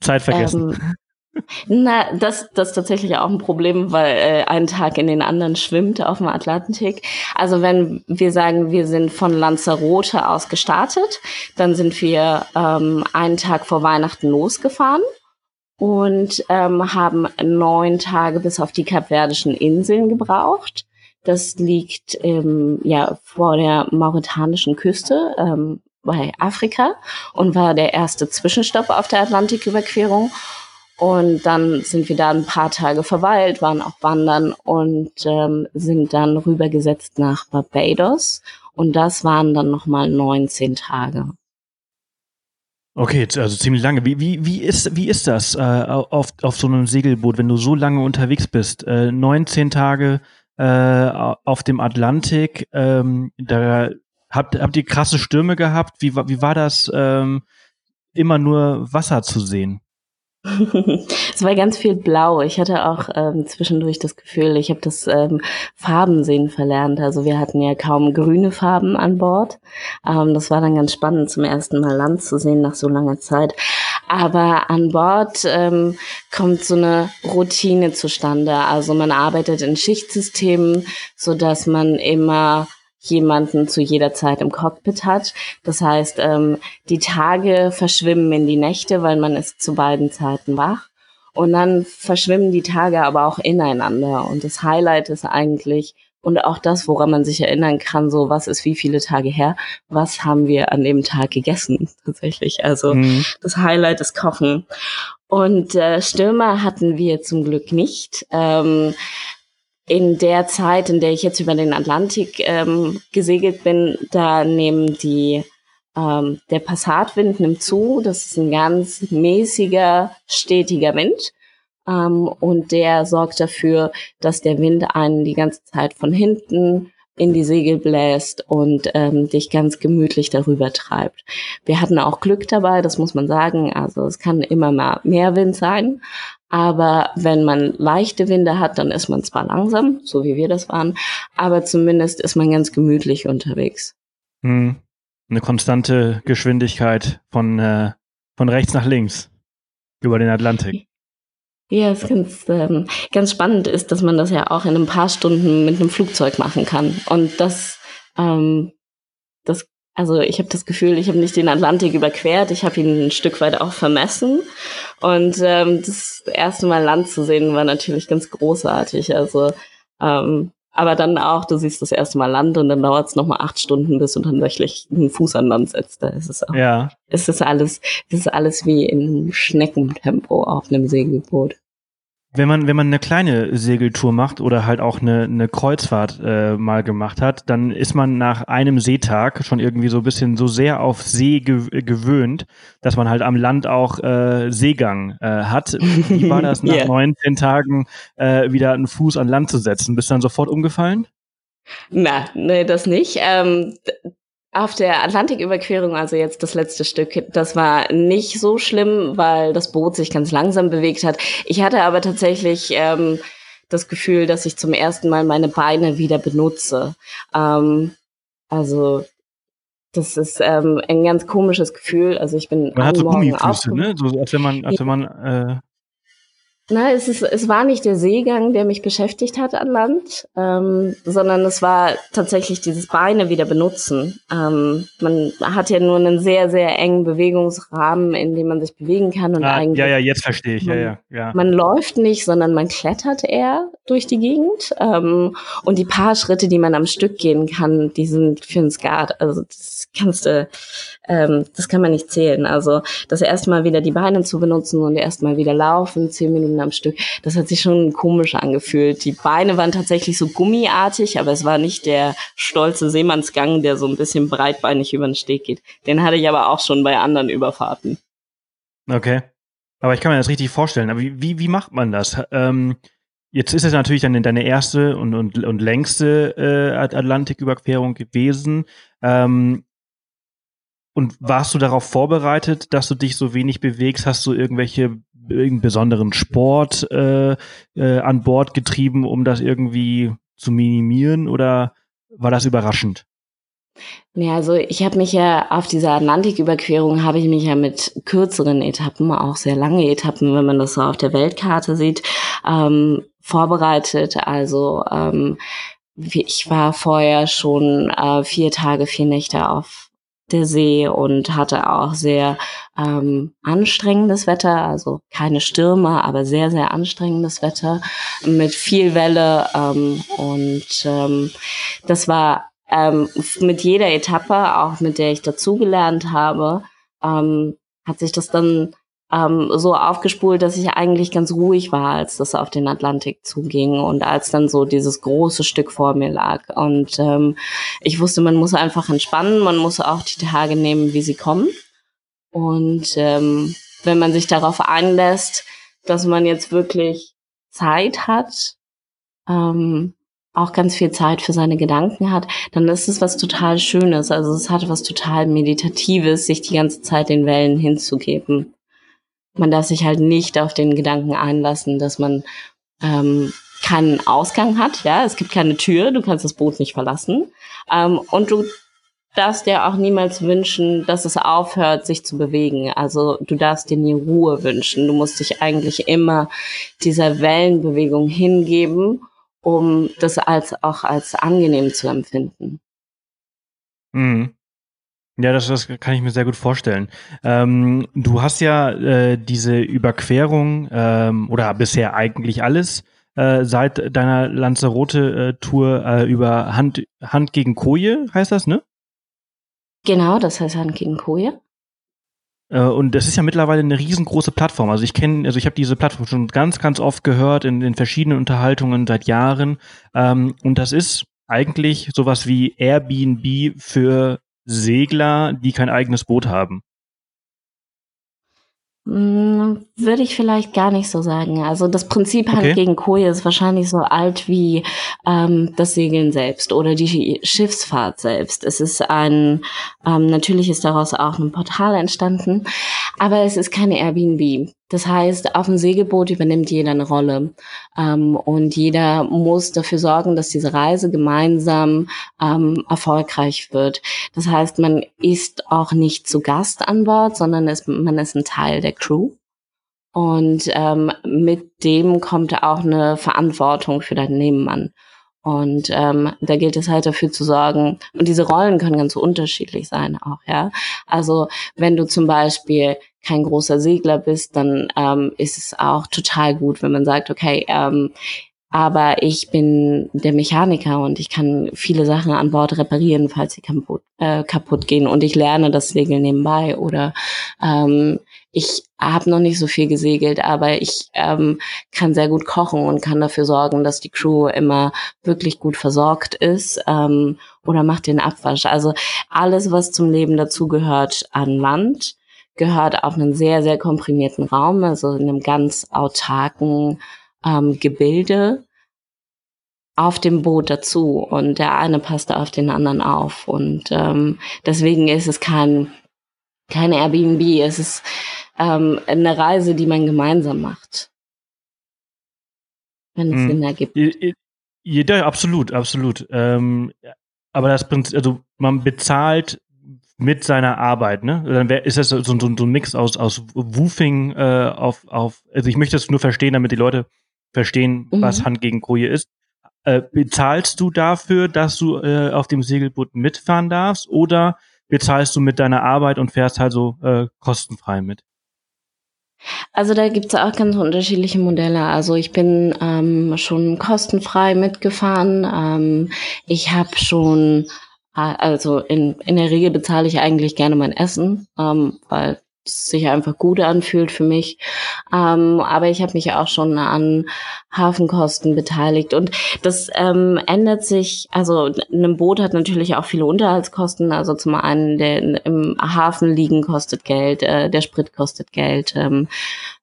Zeit vergessen. Ähm, na, das, das ist tatsächlich auch ein Problem, weil äh, ein Tag in den anderen schwimmt auf dem Atlantik. Also wenn wir sagen, wir sind von Lanzarote aus gestartet, dann sind wir ähm, einen Tag vor Weihnachten losgefahren und ähm, haben neun Tage bis auf die Kapverdischen Inseln gebraucht. Das liegt ähm, ja vor der mauretanischen Küste ähm, bei Afrika und war der erste Zwischenstopp auf der Atlantiküberquerung. Und dann sind wir da ein paar Tage verweilt, waren auch wandern und ähm, sind dann rübergesetzt nach Barbados. Und das waren dann nochmal 19 Tage. Okay, also ziemlich lange. Wie, wie, wie, ist, wie ist das äh, auf, auf so einem Segelboot, wenn du so lange unterwegs bist? Äh, 19 Tage äh, auf dem Atlantik. Ähm, da habt, habt ihr krasse Stürme gehabt? Wie, wie war das, ähm, immer nur Wasser zu sehen? Es war ganz viel blau. Ich hatte auch ähm, zwischendurch das Gefühl, ich habe das ähm, Farbensehen verlernt. Also wir hatten ja kaum grüne Farben an Bord. Ähm, das war dann ganz spannend, zum ersten Mal Land zu sehen nach so langer Zeit. Aber an Bord ähm, kommt so eine Routine zustande. Also man arbeitet in Schichtsystemen, so dass man immer jemanden zu jeder Zeit im Cockpit hat. Das heißt, ähm, die Tage verschwimmen in die Nächte, weil man ist zu beiden Zeiten wach. Und dann verschwimmen die Tage aber auch ineinander. Und das Highlight ist eigentlich, und auch das, woran man sich erinnern kann, so was ist wie viele Tage her, was haben wir an dem Tag gegessen tatsächlich. Also mhm. das Highlight ist Kochen. Und äh, Stürmer hatten wir zum Glück nicht. Ähm, in der Zeit, in der ich jetzt über den Atlantik ähm, gesegelt bin, da nehmen die ähm, der Passatwind nimmt zu. Das ist ein ganz mäßiger, stetiger Wind. Ähm, und der sorgt dafür, dass der Wind einen die ganze Zeit von hinten in die Segel bläst und ähm, dich ganz gemütlich darüber treibt. Wir hatten auch Glück dabei, das muss man sagen. Also es kann immer mal mehr Wind sein, aber wenn man leichte Winde hat, dann ist man zwar langsam, so wie wir das waren, aber zumindest ist man ganz gemütlich unterwegs. Hm. Eine konstante Geschwindigkeit von, äh, von rechts nach links über den Atlantik. Ja, es ganz, ähm, ganz spannend ist, dass man das ja auch in ein paar Stunden mit einem Flugzeug machen kann. Und das, ähm, das also ich habe das Gefühl, ich habe nicht den Atlantik überquert, ich habe ihn ein Stück weit auch vermessen. Und ähm, das erste Mal Land zu sehen war natürlich ganz großartig. Also ähm, aber dann auch, du siehst das erste Mal Land und dann dauert es nochmal acht Stunden, bis du dann tatsächlich einen Fuß an Land setzt. Da ist es auch. Ja. Es ist alles, es ist alles wie in Schneckentempo auf einem Segelboot. Wenn man, wenn man eine kleine Segeltour macht oder halt auch eine, eine Kreuzfahrt äh, mal gemacht hat, dann ist man nach einem Seetag schon irgendwie so ein bisschen so sehr auf See gew gewöhnt, dass man halt am Land auch äh, Seegang äh, hat. Wie war das nach yeah. 19 Tagen äh, wieder einen Fuß an Land zu setzen? Bist du dann sofort umgefallen? Na, nee, das nicht. Ähm, auf der Atlantiküberquerung, also jetzt das letzte Stück, das war nicht so schlimm, weil das Boot sich ganz langsam bewegt hat. Ich hatte aber tatsächlich ähm, das Gefühl, dass ich zum ersten Mal meine Beine wieder benutze. Ähm, also das ist ähm, ein ganz komisches Gefühl. Also ich bin man hat so Gummifüße, ne? So als wenn man, als wenn man äh, na, es, ist, es war nicht der Seegang, der mich beschäftigt hat an Land, ähm, sondern es war tatsächlich dieses Beine wieder benutzen. Ähm, man hat ja nur einen sehr, sehr engen Bewegungsrahmen, in dem man sich bewegen kann. Und ah, eigentlich ja, ja, jetzt verstehe ich. Man, ja, ja, ja. man läuft nicht, sondern man klettert eher durch die Gegend. Ähm, und die paar Schritte, die man am Stück gehen kann, die sind für einen Skat. Also das kannst du, ähm, das kann man nicht zählen. Also das erste Mal wieder die Beine zu benutzen und erstmal wieder laufen, zehn Minuten am Stück, das hat sich schon komisch angefühlt. Die Beine waren tatsächlich so gummiartig, aber es war nicht der stolze Seemannsgang, der so ein bisschen breitbeinig über den Steg geht. Den hatte ich aber auch schon bei anderen Überfahrten. Okay. Aber ich kann mir das richtig vorstellen. Aber wie, wie, macht man das? Ähm, jetzt ist es natürlich dann deine erste und, und, und längste äh, Atlantiküberquerung gewesen. Ähm, und warst du darauf vorbereitet, dass du dich so wenig bewegst? Hast du irgendwelche irgendeinen besonderen Sport äh, äh, an Bord getrieben, um das irgendwie zu minimieren oder war das überraschend? Ja, also ich habe mich ja auf dieser Atlantiküberquerung habe ich mich ja mit kürzeren Etappen, auch sehr lange Etappen, wenn man das so auf der Weltkarte sieht, ähm, vorbereitet. Also ähm, ich war vorher schon äh, vier Tage, vier Nächte auf der See und hatte auch sehr ähm, anstrengendes Wetter, also keine Stürme, aber sehr, sehr anstrengendes Wetter mit viel Welle ähm, und ähm, das war ähm, mit jeder Etappe, auch mit der ich dazugelernt habe, ähm, hat sich das dann ähm, so aufgespult, dass ich eigentlich ganz ruhig war, als das auf den Atlantik zuging und als dann so dieses große Stück vor mir lag. Und ähm, ich wusste, man muss einfach entspannen, man muss auch die Tage nehmen, wie sie kommen. Und ähm, wenn man sich darauf einlässt, dass man jetzt wirklich Zeit hat, ähm, auch ganz viel Zeit für seine Gedanken hat, dann ist es was total Schönes. Also es hat was total Meditatives, sich die ganze Zeit den Wellen hinzugeben. Man darf sich halt nicht auf den Gedanken einlassen, dass man ähm, keinen Ausgang hat. Ja, es gibt keine Tür, du kannst das Boot nicht verlassen. Ähm, und du darfst dir auch niemals wünschen, dass es aufhört, sich zu bewegen. Also du darfst dir nie Ruhe wünschen. Du musst dich eigentlich immer dieser Wellenbewegung hingeben um das als auch als angenehm zu empfinden. Mhm. Ja, das, das kann ich mir sehr gut vorstellen. Ähm, du hast ja äh, diese Überquerung ähm, oder bisher eigentlich alles äh, seit deiner Lanzarote-Tour äh, über Hand, Hand gegen Koje, heißt das, ne? Genau, das heißt Hand gegen Koje. Äh, und das ist ja mittlerweile eine riesengroße Plattform. Also ich kenne, also ich habe diese Plattform schon ganz, ganz oft gehört in, in verschiedenen Unterhaltungen seit Jahren. Ähm, und das ist eigentlich sowas wie Airbnb für Segler, die kein eigenes Boot haben. Hm, würde ich vielleicht gar nicht so sagen. Also das Prinzip Hand okay. gegen Koje ist wahrscheinlich so alt wie ähm, das Segeln selbst oder die Schiffsfahrt selbst. Es ist ein, ähm, natürlich ist daraus auch ein Portal entstanden, aber es ist keine Airbnb. Das heißt, auf dem Segelboot übernimmt jeder eine Rolle ähm, und jeder muss dafür sorgen, dass diese Reise gemeinsam ähm, erfolgreich wird. Das heißt, man ist auch nicht zu Gast an Bord, sondern ist, man ist ein Teil der Crew. Und ähm, mit dem kommt auch eine Verantwortung für deinen Nebenmann. Und ähm, da gilt es halt dafür zu sorgen, und diese Rollen können ganz unterschiedlich sein auch, ja. Also wenn du zum Beispiel kein großer Segler bist, dann ähm, ist es auch total gut, wenn man sagt, okay, ähm, aber ich bin der Mechaniker und ich kann viele Sachen an Bord reparieren, falls sie kaputt, äh, kaputt gehen und ich lerne das Segeln nebenbei oder ähm, ich habe noch nicht so viel gesegelt, aber ich ähm, kann sehr gut kochen und kann dafür sorgen, dass die Crew immer wirklich gut versorgt ist ähm, oder macht den Abwasch. Also alles, was zum Leben dazugehört an Land, gehört auf einen sehr, sehr komprimierten Raum, also in einem ganz autarken ähm, Gebilde auf dem Boot dazu und der eine passt auf den anderen auf und ähm, deswegen ist es kein kein Airbnb, es ist ähm, eine Reise, die man gemeinsam macht, wenn es hm. Sinn ergibt. Ja, absolut, absolut. Ähm, aber das Prinzip, also man bezahlt mit seiner Arbeit, ne? Dann wär, ist das so, so, so ein Mix aus, aus Woofing äh, auf, auf, also ich möchte das nur verstehen, damit die Leute verstehen, mhm. was Hand gegen Koje ist. Äh, bezahlst du dafür, dass du äh, auf dem Segelboot mitfahren darfst oder bezahlst du mit deiner Arbeit und fährst halt so äh, kostenfrei mit? Also da gibt's auch ganz unterschiedliche Modelle. Also ich bin ähm, schon kostenfrei mitgefahren. Ähm, ich habe schon also in, in der Regel bezahle ich eigentlich gerne mein Essen, ähm, weil sich einfach gut anfühlt für mich. Ähm, aber ich habe mich auch schon an Hafenkosten beteiligt. Und das ähm, ändert sich, also ein Boot hat natürlich auch viele Unterhaltskosten. Also zum einen der im Hafen liegen kostet Geld, äh, der Sprit kostet Geld. Ähm,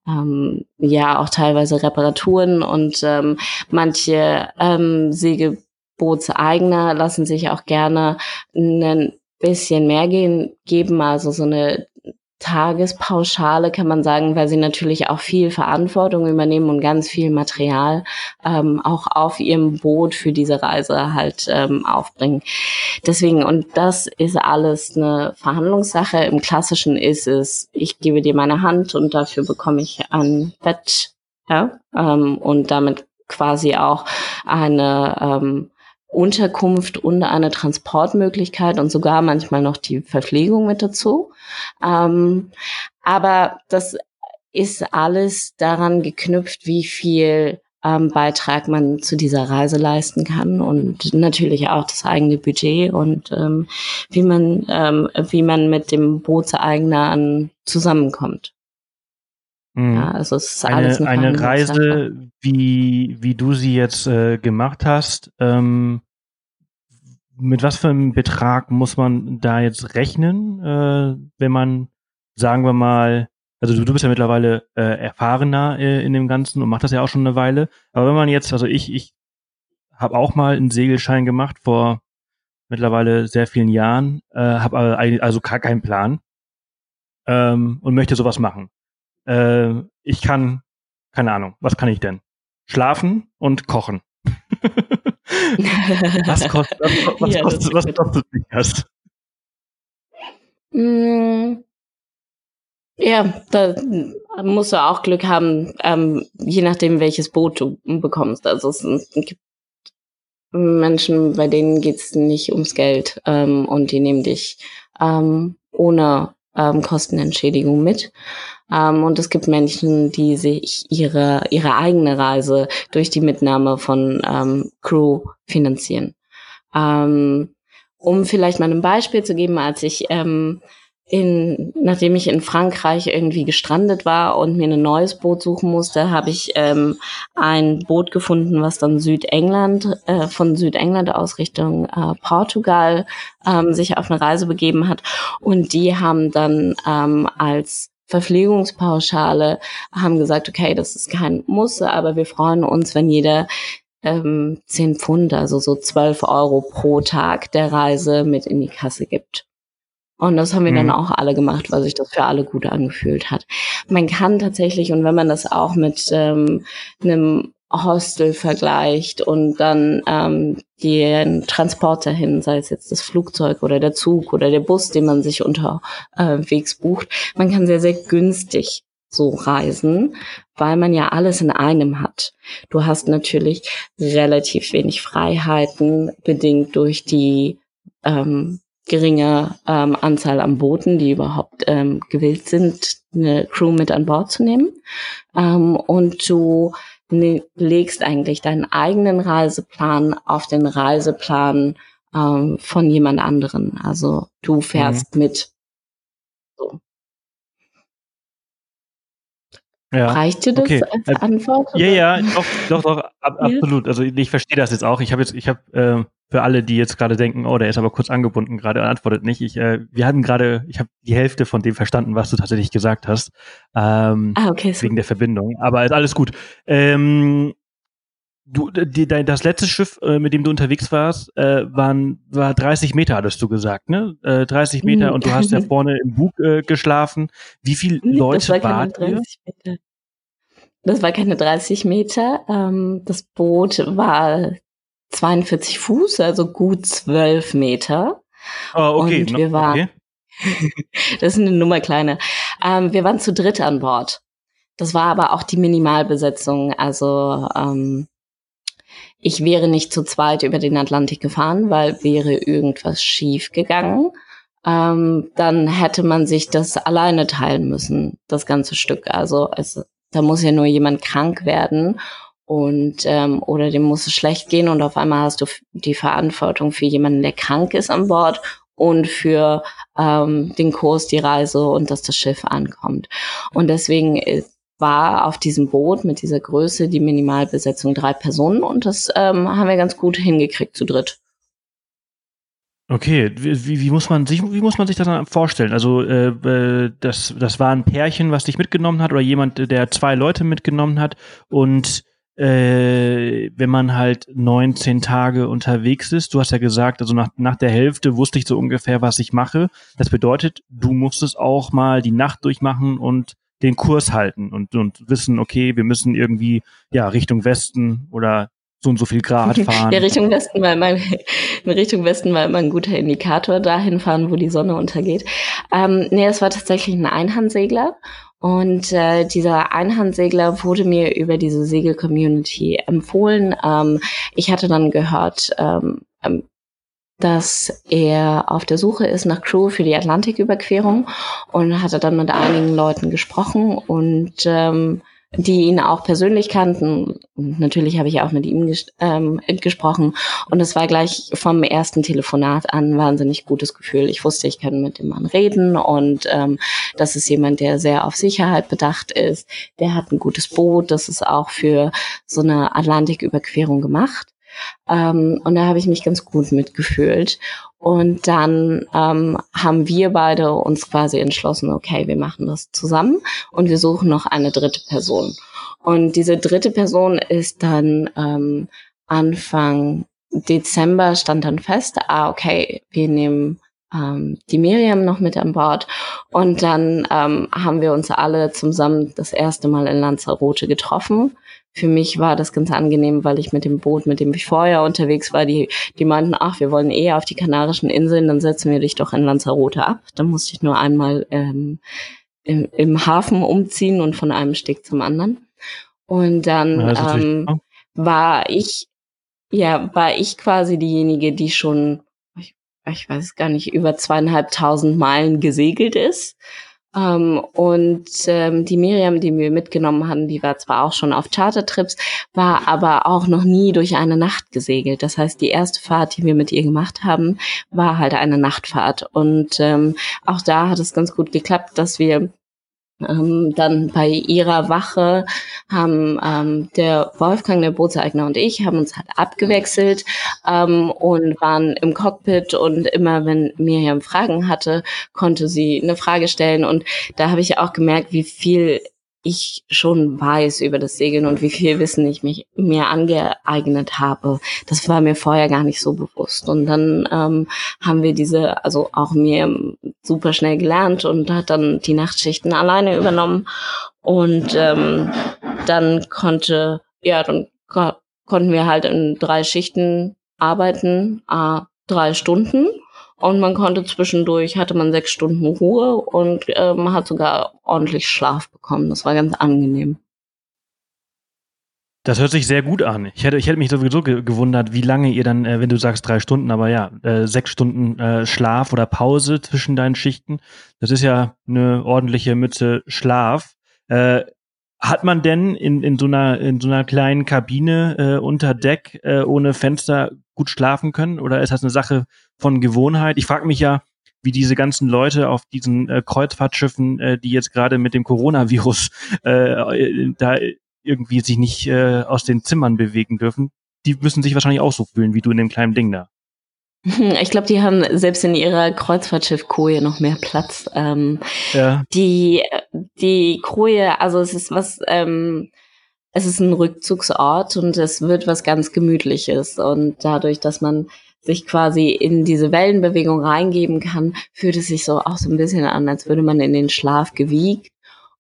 ähm, ja, auch teilweise Reparaturen und ähm, manche ähm, Segel Bootseigner lassen sich auch gerne ein bisschen mehr gehen, geben, also so eine Tagespauschale kann man sagen, weil sie natürlich auch viel Verantwortung übernehmen und ganz viel Material ähm, auch auf ihrem Boot für diese Reise halt ähm, aufbringen. Deswegen, und das ist alles eine Verhandlungssache. Im Klassischen ist es, ich gebe dir meine Hand und dafür bekomme ich ein Bett, ja, ähm, und damit quasi auch eine ähm, Unterkunft und eine Transportmöglichkeit und sogar manchmal noch die Verpflegung mit dazu. Ähm, aber das ist alles daran geknüpft, wie viel ähm, Beitrag man zu dieser Reise leisten kann und natürlich auch das eigene Budget und ähm, wie man ähm, wie man mit dem Bootseigner zusammenkommt. Mhm. Ja, also es ist alles eine, eine Reise, wie wie du sie jetzt äh, gemacht hast. Ähm, mit was für einem Betrag muss man da jetzt rechnen, äh, wenn man, sagen wir mal, also du, du bist ja mittlerweile äh, erfahrener äh, in dem Ganzen und machst das ja auch schon eine Weile. Aber wenn man jetzt, also ich, ich habe auch mal einen Segelschein gemacht vor mittlerweile sehr vielen Jahren, äh, habe also gar keinen Plan ähm, und möchte sowas machen. Äh, ich kann, keine Ahnung, was kann ich denn? Schlafen und kochen. was kostet, was, was, ja, kostet, was kostet mich das? Mm, ja, da musst du auch Glück haben, ähm, je nachdem, welches Boot du bekommst. Also es gibt Menschen, bei denen geht's nicht ums Geld ähm, und die nehmen dich ähm, ohne ähm, Kostenentschädigung mit. Ähm, und es gibt Menschen, die sich ihre, ihre eigene Reise durch die Mitnahme von ähm, Crew finanzieren. Ähm, um vielleicht mal ein Beispiel zu geben, als ich ähm, in, nachdem ich in Frankreich irgendwie gestrandet war und mir ein neues Boot suchen musste, habe ich ähm, ein Boot gefunden, was dann Südengland, äh, von Südengland aus Richtung äh, Portugal ähm, sich auf eine Reise begeben hat. Und die haben dann ähm, als Verpflegungspauschale haben gesagt, okay, das ist kein Muss, aber wir freuen uns, wenn jeder ähm, 10 Pfund, also so 12 Euro pro Tag der Reise mit in die Kasse gibt. Und das haben wir mhm. dann auch alle gemacht, weil sich das für alle gut angefühlt hat. Man kann tatsächlich, und wenn man das auch mit ähm, einem Hostel vergleicht und dann ähm, den Transport dahin, sei es jetzt das Flugzeug oder der Zug oder der Bus, den man sich unterwegs bucht, man kann sehr, sehr günstig so reisen, weil man ja alles in einem hat. Du hast natürlich relativ wenig Freiheiten, bedingt durch die ähm, geringe ähm, Anzahl an Booten, die überhaupt ähm, gewillt sind, eine Crew mit an Bord zu nehmen. Ähm, und du legst eigentlich deinen eigenen Reiseplan auf den Reiseplan ähm, von jemand anderen. Also du fährst mhm. mit. So. Ja. Reicht dir das okay. als also, Antwort? Ja, ja, doch, doch, doch, ab, absolut. Also ich verstehe das jetzt auch. Ich habe jetzt, ich habe äh, für alle, die jetzt gerade denken, oh, der ist aber kurz angebunden gerade antwortet nicht. Ich, äh, wir hatten gerade, ich habe die Hälfte von dem verstanden, was du tatsächlich gesagt hast, ähm, ah, okay, so. wegen der Verbindung. Aber ist alles gut. Ähm, du, die, dein, das letzte Schiff, äh, mit dem du unterwegs warst, äh, waren, war 30 Meter, hattest du gesagt, ne? Äh, 30 Meter und du hast ja vorne im Bug äh, geschlafen. Wie viele Leute war waren Meter. Das war keine 30 Meter. Ähm, das Boot war 42 Fuß, also gut 12 Meter. Oh, okay. Und wir waren, okay. das ist eine Nummer kleiner. Ähm, wir waren zu dritt an Bord. Das war aber auch die Minimalbesetzung. Also ähm, ich wäre nicht zu zweit über den Atlantik gefahren, weil wäre irgendwas schief gegangen. Ähm, dann hätte man sich das alleine teilen müssen, das ganze Stück. Also es, da muss ja nur jemand krank werden und ähm, oder dem muss es schlecht gehen und auf einmal hast du die Verantwortung für jemanden, der krank ist an Bord und für ähm, den Kurs, die Reise und dass das Schiff ankommt. Und deswegen ist, war auf diesem Boot mit dieser Größe die Minimalbesetzung drei Personen und das ähm, haben wir ganz gut hingekriegt zu dritt. Okay, wie, wie, muss man sich, wie muss man sich das dann vorstellen? Also äh, äh, das, das war ein Pärchen, was dich mitgenommen hat oder jemand, der zwei Leute mitgenommen hat und äh, wenn man halt 19 Tage unterwegs ist. Du hast ja gesagt, also nach, nach der Hälfte wusste ich so ungefähr, was ich mache. Das bedeutet, du musstest auch mal die Nacht durchmachen und den Kurs halten und, und wissen, okay, wir müssen irgendwie ja Richtung Westen oder so und so viel Grad fahren. Ja, Richtung Westen war immer, Richtung Westen war immer ein guter Indikator, dahin fahren, wo die Sonne untergeht. Ähm, nee, es war tatsächlich ein Einhandsegler. Und äh, dieser Einhandsegler wurde mir über diese Segel-Community empfohlen. Ähm, ich hatte dann gehört, ähm, ähm dass er auf der Suche ist nach Crew für die Atlantiküberquerung und hatte dann mit einigen Leuten gesprochen und ähm, die ihn auch persönlich kannten. Und natürlich habe ich auch mit ihm ges ähm, gesprochen. Und es war gleich vom ersten Telefonat an ein wahnsinnig gutes Gefühl. Ich wusste, ich kann mit dem Mann reden und ähm, das ist jemand, der sehr auf Sicherheit bedacht ist. Der hat ein gutes Boot. Das ist auch für so eine Atlantiküberquerung gemacht. Ähm, und da habe ich mich ganz gut mitgefühlt. Und dann ähm, haben wir beide uns quasi entschlossen, okay, wir machen das zusammen und wir suchen noch eine dritte Person. Und diese dritte Person ist dann ähm, Anfang Dezember stand dann fest, ah, okay, wir nehmen ähm, die Miriam noch mit an Bord. Und dann ähm, haben wir uns alle zusammen das erste Mal in Lanzarote getroffen für mich war das ganz angenehm, weil ich mit dem Boot, mit dem ich vorher unterwegs war, die, die meinten, ach, wir wollen eher auf die Kanarischen Inseln, dann setzen wir dich doch in Lanzarote ab. Da musste ich nur einmal ähm, im, im Hafen umziehen und von einem Steg zum anderen. Und dann ja, ähm, war ich, ja, war ich quasi diejenige, die schon, ich, ich weiß gar nicht, über zweieinhalbtausend Meilen gesegelt ist. Ähm, und ähm, die Miriam, die wir mitgenommen hatten, die war zwar auch schon auf Chartertrips, war aber auch noch nie durch eine Nacht gesegelt. Das heißt, die erste Fahrt, die wir mit ihr gemacht haben, war halt eine Nachtfahrt. Und ähm, auch da hat es ganz gut geklappt, dass wir ähm, dann bei ihrer Wache haben ähm, der Wolfgang, der Bootseigner und ich haben uns halt abgewechselt ähm, und waren im Cockpit und immer wenn Miriam Fragen hatte, konnte sie eine Frage stellen. Und da habe ich auch gemerkt, wie viel ich schon weiß über das Segeln und wie viel Wissen ich mich mir angeeignet habe. Das war mir vorher gar nicht so bewusst. Und dann ähm, haben wir diese, also auch mir super schnell gelernt und hat dann die Nachtschichten alleine übernommen. Und ähm, dann konnte, ja, dann ko konnten wir halt in drei Schichten arbeiten, äh, drei Stunden. Und man konnte zwischendurch, hatte man sechs Stunden Ruhe und äh, man hat sogar ordentlich Schlaf bekommen. Das war ganz angenehm. Das hört sich sehr gut an. Ich hätte, ich hätte mich sowieso ge gewundert, wie lange ihr dann, äh, wenn du sagst drei Stunden, aber ja, äh, sechs Stunden äh, Schlaf oder Pause zwischen deinen Schichten. Das ist ja eine ordentliche Mütze Schlaf. Äh, hat man denn in, in, so, einer, in so einer kleinen Kabine äh, unter Deck äh, ohne Fenster gut schlafen können? Oder ist das eine Sache von Gewohnheit? Ich frage mich ja, wie diese ganzen Leute auf diesen äh, Kreuzfahrtschiffen, äh, die jetzt gerade mit dem Coronavirus äh, da irgendwie sich nicht äh, aus den Zimmern bewegen dürfen, die müssen sich wahrscheinlich auch so fühlen wie du in dem kleinen Ding da. Ich glaube, die haben selbst in ihrer Kreuzfahrtschiff-Koje noch mehr Platz. Ähm, ja. Die, die Koje, also es ist was, ähm, es ist ein Rückzugsort und es wird was ganz Gemütliches. Und dadurch, dass man sich quasi in diese Wellenbewegung reingeben kann, fühlt es sich so auch so ein bisschen an, als würde man in den Schlaf gewiegt.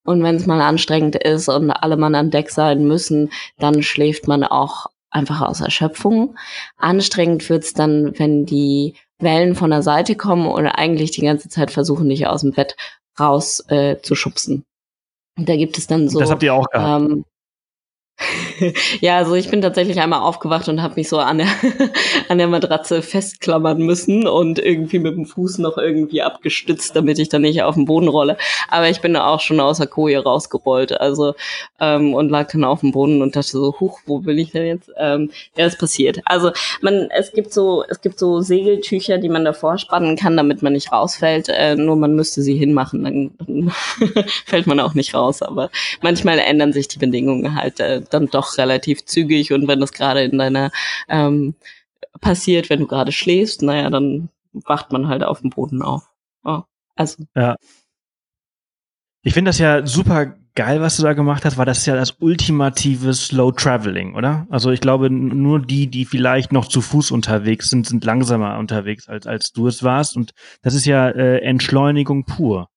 Und wenn es mal anstrengend ist und alle Mann an Deck sein müssen, dann schläft man auch einfach aus Erschöpfung. Anstrengend wird's dann, wenn die Wellen von der Seite kommen und eigentlich die ganze Zeit versuchen, dich aus dem Bett raus äh, zu schubsen. Und da gibt es dann so. Das habt ihr auch gehabt. Ähm, ja, also ich bin tatsächlich einmal aufgewacht und habe mich so an der, an der Matratze festklammern müssen und irgendwie mit dem Fuß noch irgendwie abgestützt, damit ich dann nicht auf den Boden rolle. Aber ich bin auch schon aus der Koje rausgerollt, also ähm, und lag dann auf dem Boden und dachte so, huch, wo bin ich denn jetzt? Ähm, ja, es passiert. Also man, es gibt so, es gibt so Segeltücher, die man davor spannen kann, damit man nicht rausfällt. Äh, nur man müsste sie hinmachen, dann, dann fällt man auch nicht raus. Aber manchmal ändern sich die Bedingungen halt. Äh, dann doch relativ zügig und wenn das gerade in deiner ähm, passiert, wenn du gerade schläfst, naja, dann wacht man halt auf dem Boden auf. Oh, also. Ja. Ich finde das ja super geil, was du da gemacht hast, weil das ist ja das ultimative Slow Traveling, oder? Also ich glaube, nur die, die vielleicht noch zu Fuß unterwegs sind, sind langsamer unterwegs, als, als du es warst. Und das ist ja äh, Entschleunigung pur.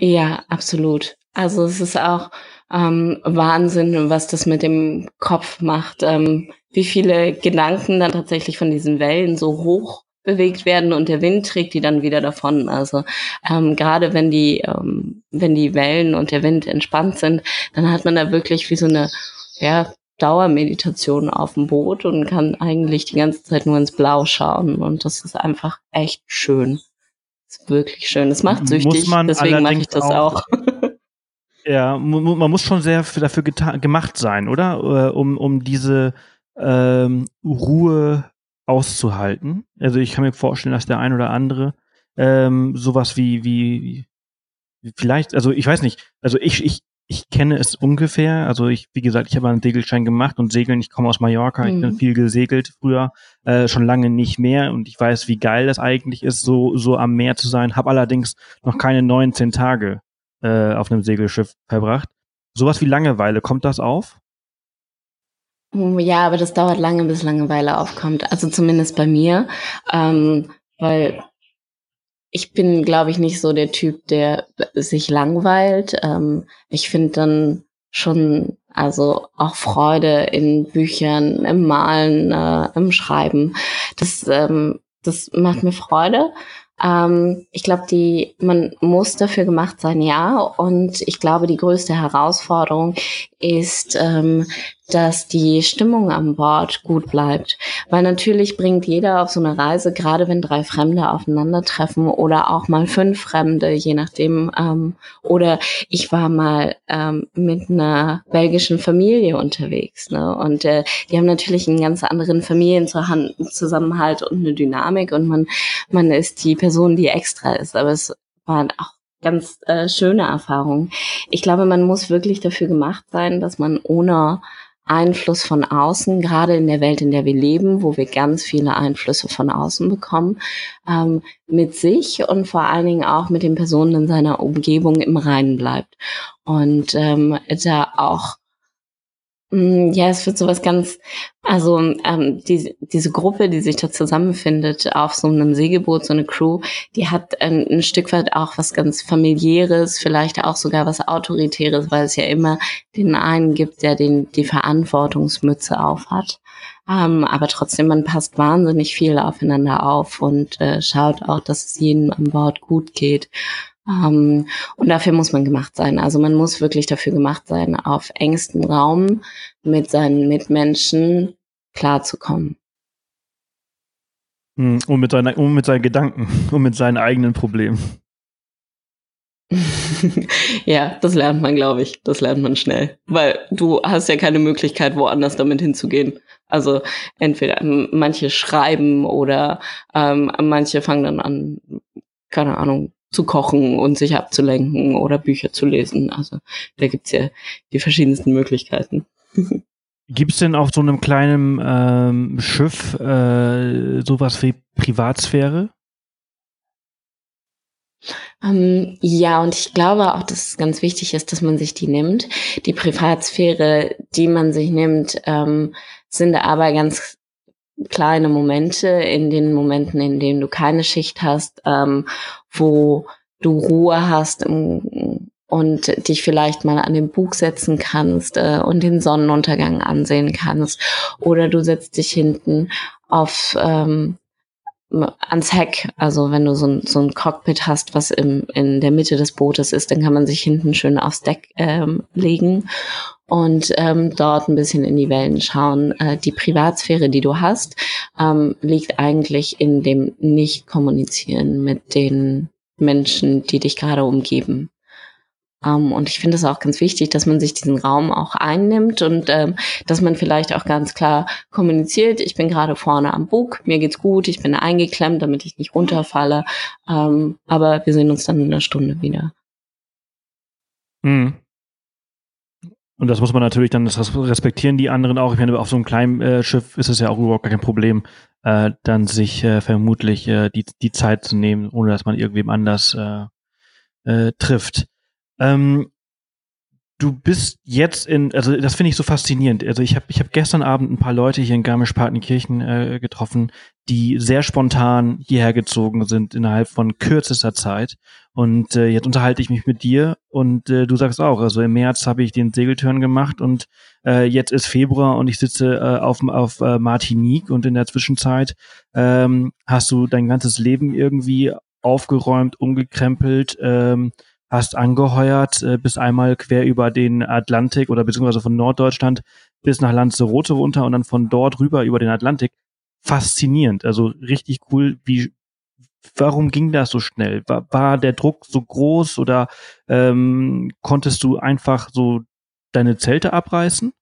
Ja, absolut. Also es ist auch, ähm, Wahnsinn, was das mit dem Kopf macht. Ähm, wie viele Gedanken dann tatsächlich von diesen Wellen so hoch bewegt werden und der Wind trägt die dann wieder davon. Also ähm, gerade wenn die ähm, wenn die Wellen und der Wind entspannt sind, dann hat man da wirklich wie so eine ja Dauermeditation auf dem Boot und kann eigentlich die ganze Zeit nur ins Blau schauen und das ist einfach echt schön. Das ist wirklich schön. Es macht süchtig, deswegen mache ich das auch. auch. ja, man muss schon sehr dafür gemacht sein, oder? Äh, um, um diese ähm, Ruhe auszuhalten. Also ich kann mir vorstellen, dass der ein oder andere ähm, sowas wie, wie, vielleicht, also ich weiß nicht, also ich, ich, ich kenne es ungefähr. Also ich, wie gesagt, ich habe einen Segelschein gemacht und segeln, ich komme aus Mallorca, mhm. ich bin mhm. viel gesegelt früher, äh, schon lange nicht mehr und ich weiß, wie geil das eigentlich ist, so, so am Meer zu sein, habe allerdings noch keine 19 Tage äh, auf einem Segelschiff verbracht. Sowas wie Langeweile, kommt das auf? Oh, ja, aber das dauert lange, bis Langeweile aufkommt. Also zumindest bei mir, ähm, weil ich bin, glaube ich, nicht so der Typ, der sich langweilt. Ähm, ich finde dann schon, also auch Freude in Büchern, im Malen, äh, im Schreiben. Das, ähm, das macht mir Freude. Ähm, ich glaube, die, man muss dafür gemacht sein, ja. Und ich glaube, die größte Herausforderung ist, ähm, dass die Stimmung an Bord gut bleibt. Weil natürlich bringt jeder auf so eine Reise, gerade wenn drei Fremde aufeinandertreffen oder auch mal fünf Fremde, je nachdem. Ähm, oder ich war mal ähm, mit einer belgischen Familie unterwegs. Ne? Und äh, die haben natürlich einen ganz anderen Familienzusammenhalt und eine Dynamik und man, man ist die Person, die extra ist. Aber es waren auch ganz äh, schöne Erfahrung. Ich glaube, man muss wirklich dafür gemacht sein, dass man ohne Einfluss von außen, gerade in der Welt, in der wir leben, wo wir ganz viele Einflüsse von außen bekommen, ähm, mit sich und vor allen Dingen auch mit den Personen in seiner Umgebung im Reinen bleibt. Und ähm, da auch ja, es wird sowas ganz, also ähm, die, diese Gruppe, die sich da zusammenfindet auf so einem Segelboot, so eine Crew, die hat ein, ein Stück weit auch was ganz familiäres, vielleicht auch sogar was autoritäres, weil es ja immer den einen gibt, der den die Verantwortungsmütze aufhat. Ähm, aber trotzdem, man passt wahnsinnig viel aufeinander auf und äh, schaut auch, dass es jedem an Bord gut geht. Ähm, und dafür muss man gemacht sein. Also man muss wirklich dafür gemacht sein, auf engstem Raum mit seinen Mitmenschen klarzukommen. Hm, und mit, seiner, und mit seinen Gedanken und mit seinen eigenen Problemen. ja, das lernt man, glaube ich. Das lernt man schnell. Weil du hast ja keine Möglichkeit, woanders damit hinzugehen. Also entweder manche schreiben oder ähm, manche fangen dann an, keine Ahnung, zu kochen und sich abzulenken oder Bücher zu lesen. Also da gibt's ja die verschiedensten Möglichkeiten. Gibt es denn auf so einem kleinen ähm, Schiff äh, sowas wie Privatsphäre? Ähm, ja, und ich glaube auch, dass es ganz wichtig ist, dass man sich die nimmt. Die Privatsphäre, die man sich nimmt, ähm, sind aber ganz kleine Momente, in den Momenten, in denen du keine Schicht hast, ähm, wo du Ruhe hast im, und dich vielleicht mal an den Bug setzen kannst äh, und den Sonnenuntergang ansehen kannst. Oder du setzt dich hinten auf ähm, ans Heck. Also wenn du so ein, so ein Cockpit hast, was im, in der Mitte des Bootes ist, dann kann man sich hinten schön aufs Deck ähm, legen und ähm, dort ein bisschen in die Wellen schauen. Äh, die Privatsphäre, die du hast, ähm, liegt eigentlich in dem Nicht-Kommunizieren mit den Menschen, die dich gerade umgeben. Um, ähm, und ich finde es auch ganz wichtig, dass man sich diesen Raum auch einnimmt und ähm, dass man vielleicht auch ganz klar kommuniziert, ich bin gerade vorne am Bug, mir geht's gut, ich bin eingeklemmt, damit ich nicht runterfalle. Ähm, aber wir sehen uns dann in einer Stunde wieder. Mhm. Und das muss man natürlich dann, das respektieren die anderen auch. Ich meine, auf so einem kleinen äh, Schiff ist es ja auch überhaupt gar kein Problem, äh, dann sich äh, vermutlich äh, die, die Zeit zu nehmen, ohne dass man irgendwem anders äh, äh, trifft. Ähm, du bist jetzt in, also das finde ich so faszinierend. Also ich habe ich hab gestern Abend ein paar Leute hier in Garmisch-Partenkirchen äh, getroffen, die sehr spontan hierher gezogen sind innerhalb von kürzester Zeit. Und äh, jetzt unterhalte ich mich mit dir und äh, du sagst auch, also im März habe ich den Segeltörn gemacht und äh, jetzt ist Februar und ich sitze äh, auf, auf äh, Martinique und in der Zwischenzeit ähm, hast du dein ganzes Leben irgendwie aufgeräumt, umgekrempelt, ähm, hast angeheuert, äh, bis einmal quer über den Atlantik oder beziehungsweise von Norddeutschland bis nach Lanzarote runter und dann von dort rüber über den Atlantik. Faszinierend, also richtig cool, wie warum ging das so schnell? War, war der Druck so groß oder ähm, konntest du einfach so deine Zelte abreißen?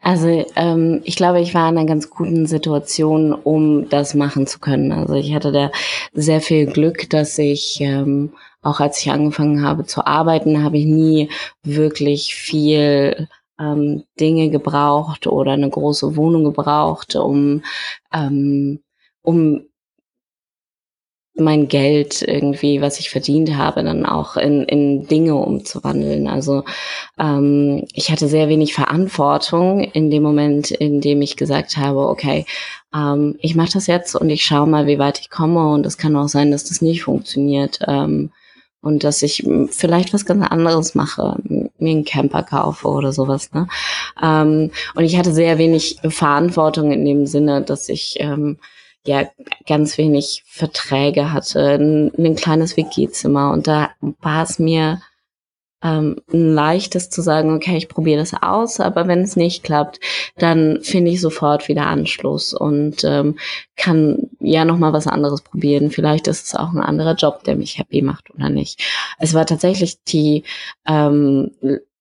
Also ähm, ich glaube, ich war in einer ganz guten Situation, um das machen zu können. Also ich hatte da sehr viel Glück, dass ich ähm, auch als ich angefangen habe zu arbeiten, habe ich nie wirklich viel ähm, Dinge gebraucht oder eine große Wohnung gebraucht, um, ähm, um mein Geld irgendwie, was ich verdient habe, dann auch in, in Dinge umzuwandeln. Also ähm, ich hatte sehr wenig Verantwortung in dem Moment, in dem ich gesagt habe, okay, ähm, ich mache das jetzt und ich schaue mal, wie weit ich komme. Und es kann auch sein, dass das nicht funktioniert. Ähm, und dass ich vielleicht was ganz anderes mache, mir einen Camper kaufe oder sowas. Ne? Ähm, und ich hatte sehr wenig Verantwortung in dem Sinne, dass ich ähm, ja ganz wenig Verträge hatte, ein, ein kleines WG-Zimmer und da war es mir ähm, ein leichtes zu sagen, okay, ich probiere das aus, aber wenn es nicht klappt, dann finde ich sofort wieder Anschluss und ähm, kann ja noch mal was anderes probieren. Vielleicht ist es auch ein anderer Job, der mich happy macht oder nicht. Es war tatsächlich die ähm,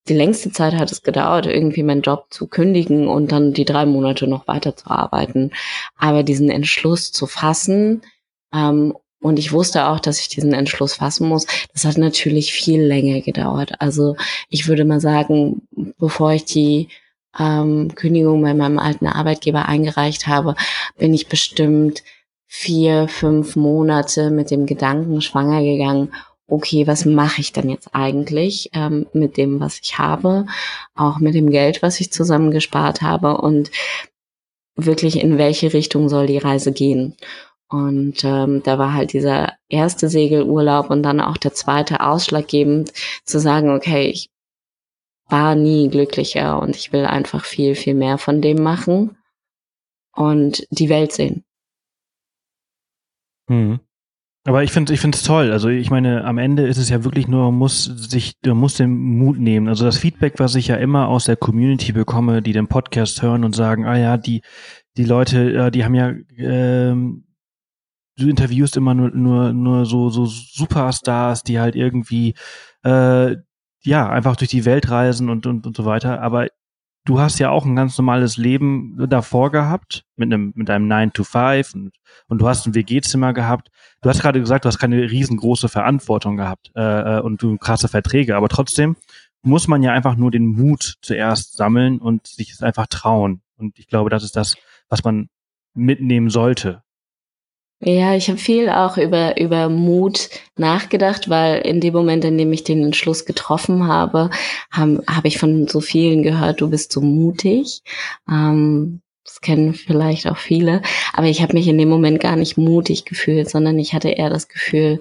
die längste Zeit hat es gedauert, irgendwie meinen Job zu kündigen und dann die drei Monate noch weiterzuarbeiten. Aber diesen Entschluss zu fassen ähm, und ich wusste auch, dass ich diesen Entschluss fassen muss. Das hat natürlich viel länger gedauert. Also ich würde mal sagen, bevor ich die ähm, Kündigung bei meinem alten Arbeitgeber eingereicht habe, bin ich bestimmt vier, fünf Monate mit dem Gedanken schwanger gegangen, okay, was mache ich denn jetzt eigentlich ähm, mit dem, was ich habe, auch mit dem Geld, was ich zusammengespart habe und wirklich in welche Richtung soll die Reise gehen. Und ähm, da war halt dieser erste Segelurlaub und dann auch der zweite ausschlaggebend zu sagen, okay, ich war nie glücklicher und ich will einfach viel, viel mehr von dem machen und die Welt sehen. Hm. Aber ich finde ich finde es toll. Also ich meine, am Ende ist es ja wirklich nur, man muss sich, man muss den Mut nehmen. Also das Feedback, was ich ja immer aus der Community bekomme, die den Podcast hören und sagen, ah ja, die, die Leute, die haben ja ähm, du interviewst immer nur, nur, nur so, so Superstars, die halt irgendwie, äh, ja, einfach durch die Welt reisen und, und, und so weiter. Aber du hast ja auch ein ganz normales Leben davor gehabt, mit einem, mit einem 9 to 5 und, und du hast ein WG-Zimmer gehabt. Du hast gerade gesagt, du hast keine riesengroße Verantwortung gehabt äh, äh, und du krasse Verträge, aber trotzdem muss man ja einfach nur den Mut zuerst sammeln und sich es einfach trauen. Und ich glaube, das ist das, was man mitnehmen sollte. Ja, ich habe viel auch über, über Mut nachgedacht, weil in dem Moment, in dem ich den Entschluss getroffen habe, habe hab ich von so vielen gehört, du bist so mutig. Ähm, das kennen vielleicht auch viele. Aber ich habe mich in dem Moment gar nicht mutig gefühlt, sondern ich hatte eher das Gefühl,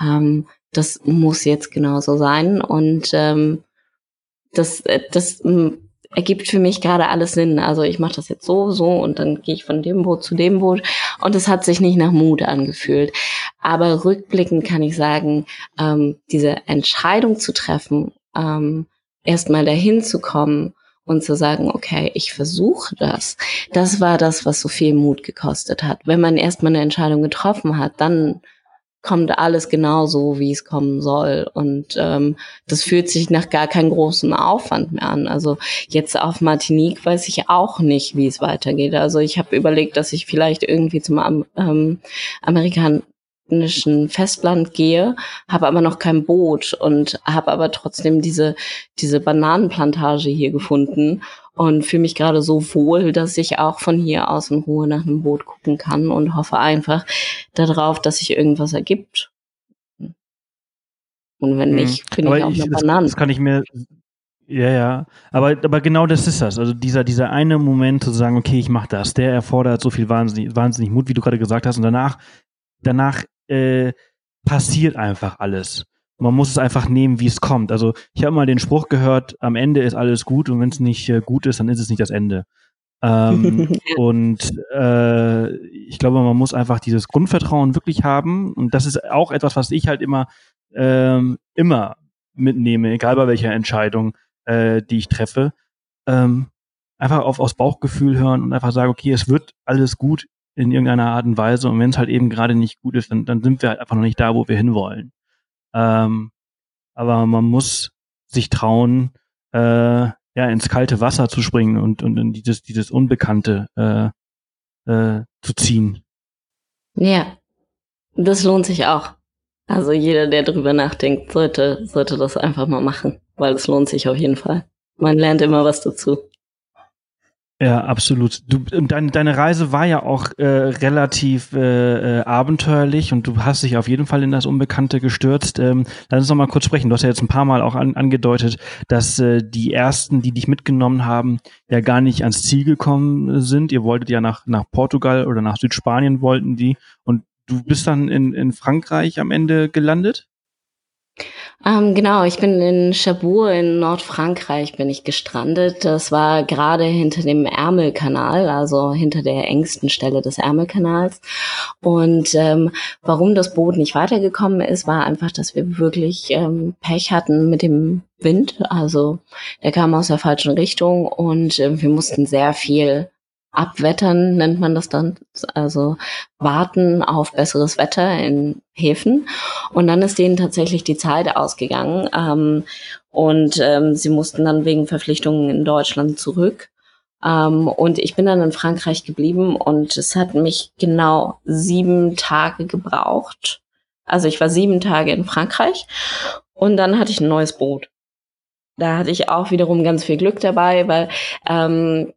ähm, das muss jetzt genauso sein. Und ähm, das, das ergibt für mich gerade alles Sinn. Also ich mache das jetzt so, so und dann gehe ich von dem Boot zu dem Boot und es hat sich nicht nach Mut angefühlt. Aber rückblickend kann ich sagen, ähm, diese Entscheidung zu treffen, ähm, erstmal dahin zu kommen und zu sagen, okay, ich versuche das, das war das, was so viel Mut gekostet hat. Wenn man erstmal eine Entscheidung getroffen hat, dann kommt alles genau so, wie es kommen soll. Und ähm, das fühlt sich nach gar keinem großen Aufwand mehr an. Also jetzt auf Martinique weiß ich auch nicht, wie es weitergeht. Also ich habe überlegt, dass ich vielleicht irgendwie zum ähm, amerikanischen Festland gehe, habe aber noch kein Boot und habe aber trotzdem diese diese Bananenplantage hier gefunden und fühle mich gerade so wohl, dass ich auch von hier aus in Ruhe nach einem Boot gucken kann und hoffe einfach darauf, dass sich irgendwas ergibt. Und wenn hm. nicht, bin Aber ich auch ich, eine Banane. Das kann ich mir Ja, ja, aber, aber genau das ist das. Also dieser, dieser eine Moment zu sagen, okay, ich mache das, der erfordert so viel wahnsinnig, wahnsinnig Mut, wie du gerade gesagt hast. Und danach, danach äh, passiert einfach alles. Man muss es einfach nehmen, wie es kommt. Also ich habe mal den Spruch gehört, am Ende ist alles gut und wenn es nicht äh, gut ist, dann ist es nicht das Ende. Ähm, und äh, ich glaube, man muss einfach dieses Grundvertrauen wirklich haben. Und das ist auch etwas, was ich halt immer, ähm, immer mitnehme, egal bei welcher Entscheidung äh, die ich treffe, ähm, einfach auf, aufs Bauchgefühl hören und einfach sagen, okay, es wird alles gut in irgendeiner Art und Weise und wenn es halt eben gerade nicht gut ist, dann, dann sind wir halt einfach noch nicht da, wo wir hinwollen. Ähm, aber man muss sich trauen, äh, ja, ins kalte Wasser zu springen und, und in dieses, dieses Unbekannte äh, äh, zu ziehen. Ja, das lohnt sich auch. Also jeder, der drüber nachdenkt, sollte, sollte das einfach mal machen, weil es lohnt sich auf jeden Fall. Man lernt immer was dazu. Ja, absolut. Du, dein, deine Reise war ja auch äh, relativ äh, äh, abenteuerlich und du hast dich auf jeden Fall in das Unbekannte gestürzt. Ähm, lass uns noch mal kurz sprechen. Du hast ja jetzt ein paar Mal auch an, angedeutet, dass äh, die ersten, die dich mitgenommen haben, ja gar nicht ans Ziel gekommen sind. Ihr wolltet ja nach, nach Portugal oder nach Südspanien wollten die und du bist dann in, in Frankreich am Ende gelandet? Ähm, genau, ich bin in Cherbourg in Nordfrankreich bin ich gestrandet. Das war gerade hinter dem Ärmelkanal, also hinter der engsten Stelle des Ärmelkanals. Und ähm, warum das Boot nicht weitergekommen ist, war einfach, dass wir wirklich ähm, Pech hatten mit dem Wind. Also der kam aus der falschen Richtung und äh, wir mussten sehr viel Abwettern nennt man das dann, also warten auf besseres Wetter in Häfen. Und dann ist denen tatsächlich die Zeit ausgegangen ähm, und ähm, sie mussten dann wegen Verpflichtungen in Deutschland zurück. Ähm, und ich bin dann in Frankreich geblieben und es hat mich genau sieben Tage gebraucht. Also ich war sieben Tage in Frankreich und dann hatte ich ein neues Boot. Da hatte ich auch wiederum ganz viel Glück dabei, weil ähm,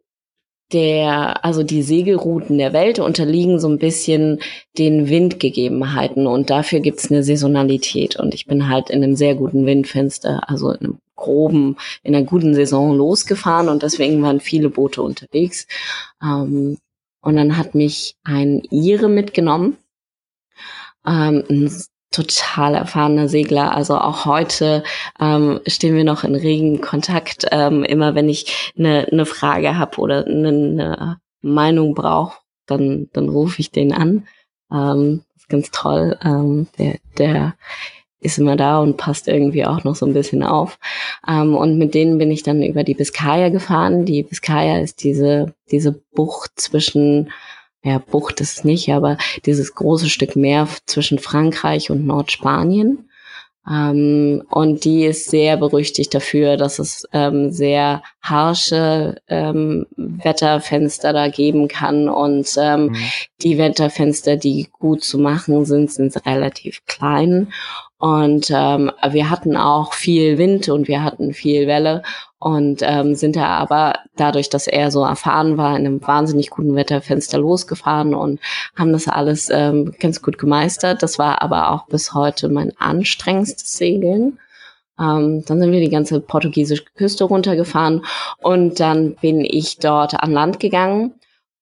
der, also die Segelrouten der Welt unterliegen so ein bisschen den Windgegebenheiten und dafür gibt's eine Saisonalität und ich bin halt in einem sehr guten Windfenster, also in einem groben, in einer guten Saison losgefahren und deswegen waren viele Boote unterwegs. Ähm, und dann hat mich ein Ire mitgenommen, ähm, ein total erfahrener Segler. Also auch heute ähm, stehen wir noch in regen Kontakt. Ähm, immer wenn ich eine ne Frage habe oder eine ne Meinung brauche, dann, dann rufe ich den an. Ähm, ist ganz toll. Ähm, der, der ist immer da und passt irgendwie auch noch so ein bisschen auf. Ähm, und mit denen bin ich dann über die Biskaya gefahren. Die Biskaya ist diese, diese Bucht zwischen ja, Bucht ist nicht, aber dieses große Stück Meer zwischen Frankreich und Nordspanien. Ähm, und die ist sehr berüchtigt dafür, dass es ähm, sehr harsche ähm, Wetterfenster da geben kann. Und ähm, mhm. die Wetterfenster, die gut zu machen sind, sind relativ klein. Und ähm, wir hatten auch viel Wind und wir hatten viel Welle und ähm, sind da aber dadurch, dass er so erfahren war, in einem wahnsinnig guten Wetterfenster losgefahren und haben das alles ähm, ganz gut gemeistert. Das war aber auch bis heute mein anstrengendstes Segeln. Ähm, dann sind wir die ganze portugiesische Küste runtergefahren und dann bin ich dort an Land gegangen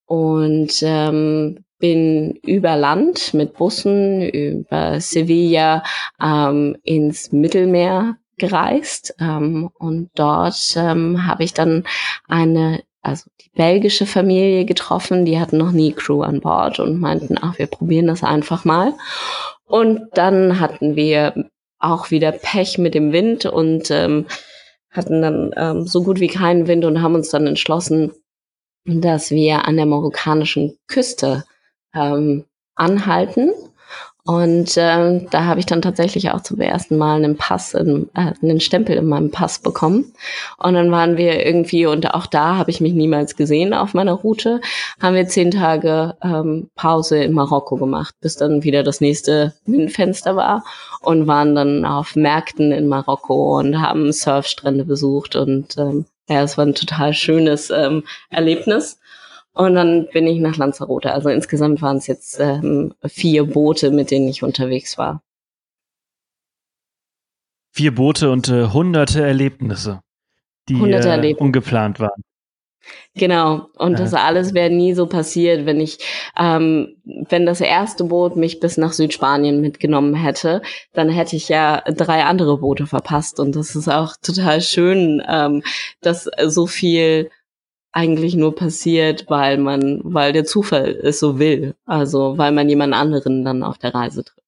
und ähm, bin über Land mit Bussen über Sevilla ähm, ins Mittelmeer gereist ähm, und dort ähm, habe ich dann eine, also die belgische Familie getroffen, die hatten noch nie Crew an Bord und meinten, ach, wir probieren das einfach mal. Und dann hatten wir auch wieder Pech mit dem Wind und ähm, hatten dann ähm, so gut wie keinen Wind und haben uns dann entschlossen, dass wir an der marokkanischen Küste ähm, anhalten und äh, da habe ich dann tatsächlich auch zum ersten Mal einen Pass, in, äh, einen Stempel in meinem Pass bekommen. Und dann waren wir irgendwie, und auch da habe ich mich niemals gesehen auf meiner Route, haben wir zehn Tage ähm, Pause in Marokko gemacht, bis dann wieder das nächste Windfenster war und waren dann auf Märkten in Marokko und haben Surfstrände besucht. Und ähm, ja, es war ein total schönes ähm, Erlebnis. Und dann bin ich nach Lanzarote. Also insgesamt waren es jetzt ähm, vier Boote, mit denen ich unterwegs war. Vier Boote und äh, hunderte Erlebnisse. die äh, ungeplant waren. Genau. Und ja. das alles wäre nie so passiert, wenn ich, ähm, wenn das erste Boot mich bis nach Südspanien mitgenommen hätte, dann hätte ich ja drei andere Boote verpasst. Und das ist auch total schön, ähm, dass so viel eigentlich nur passiert, weil man, weil der Zufall es so will. Also weil man jemand anderen dann auf der Reise trifft.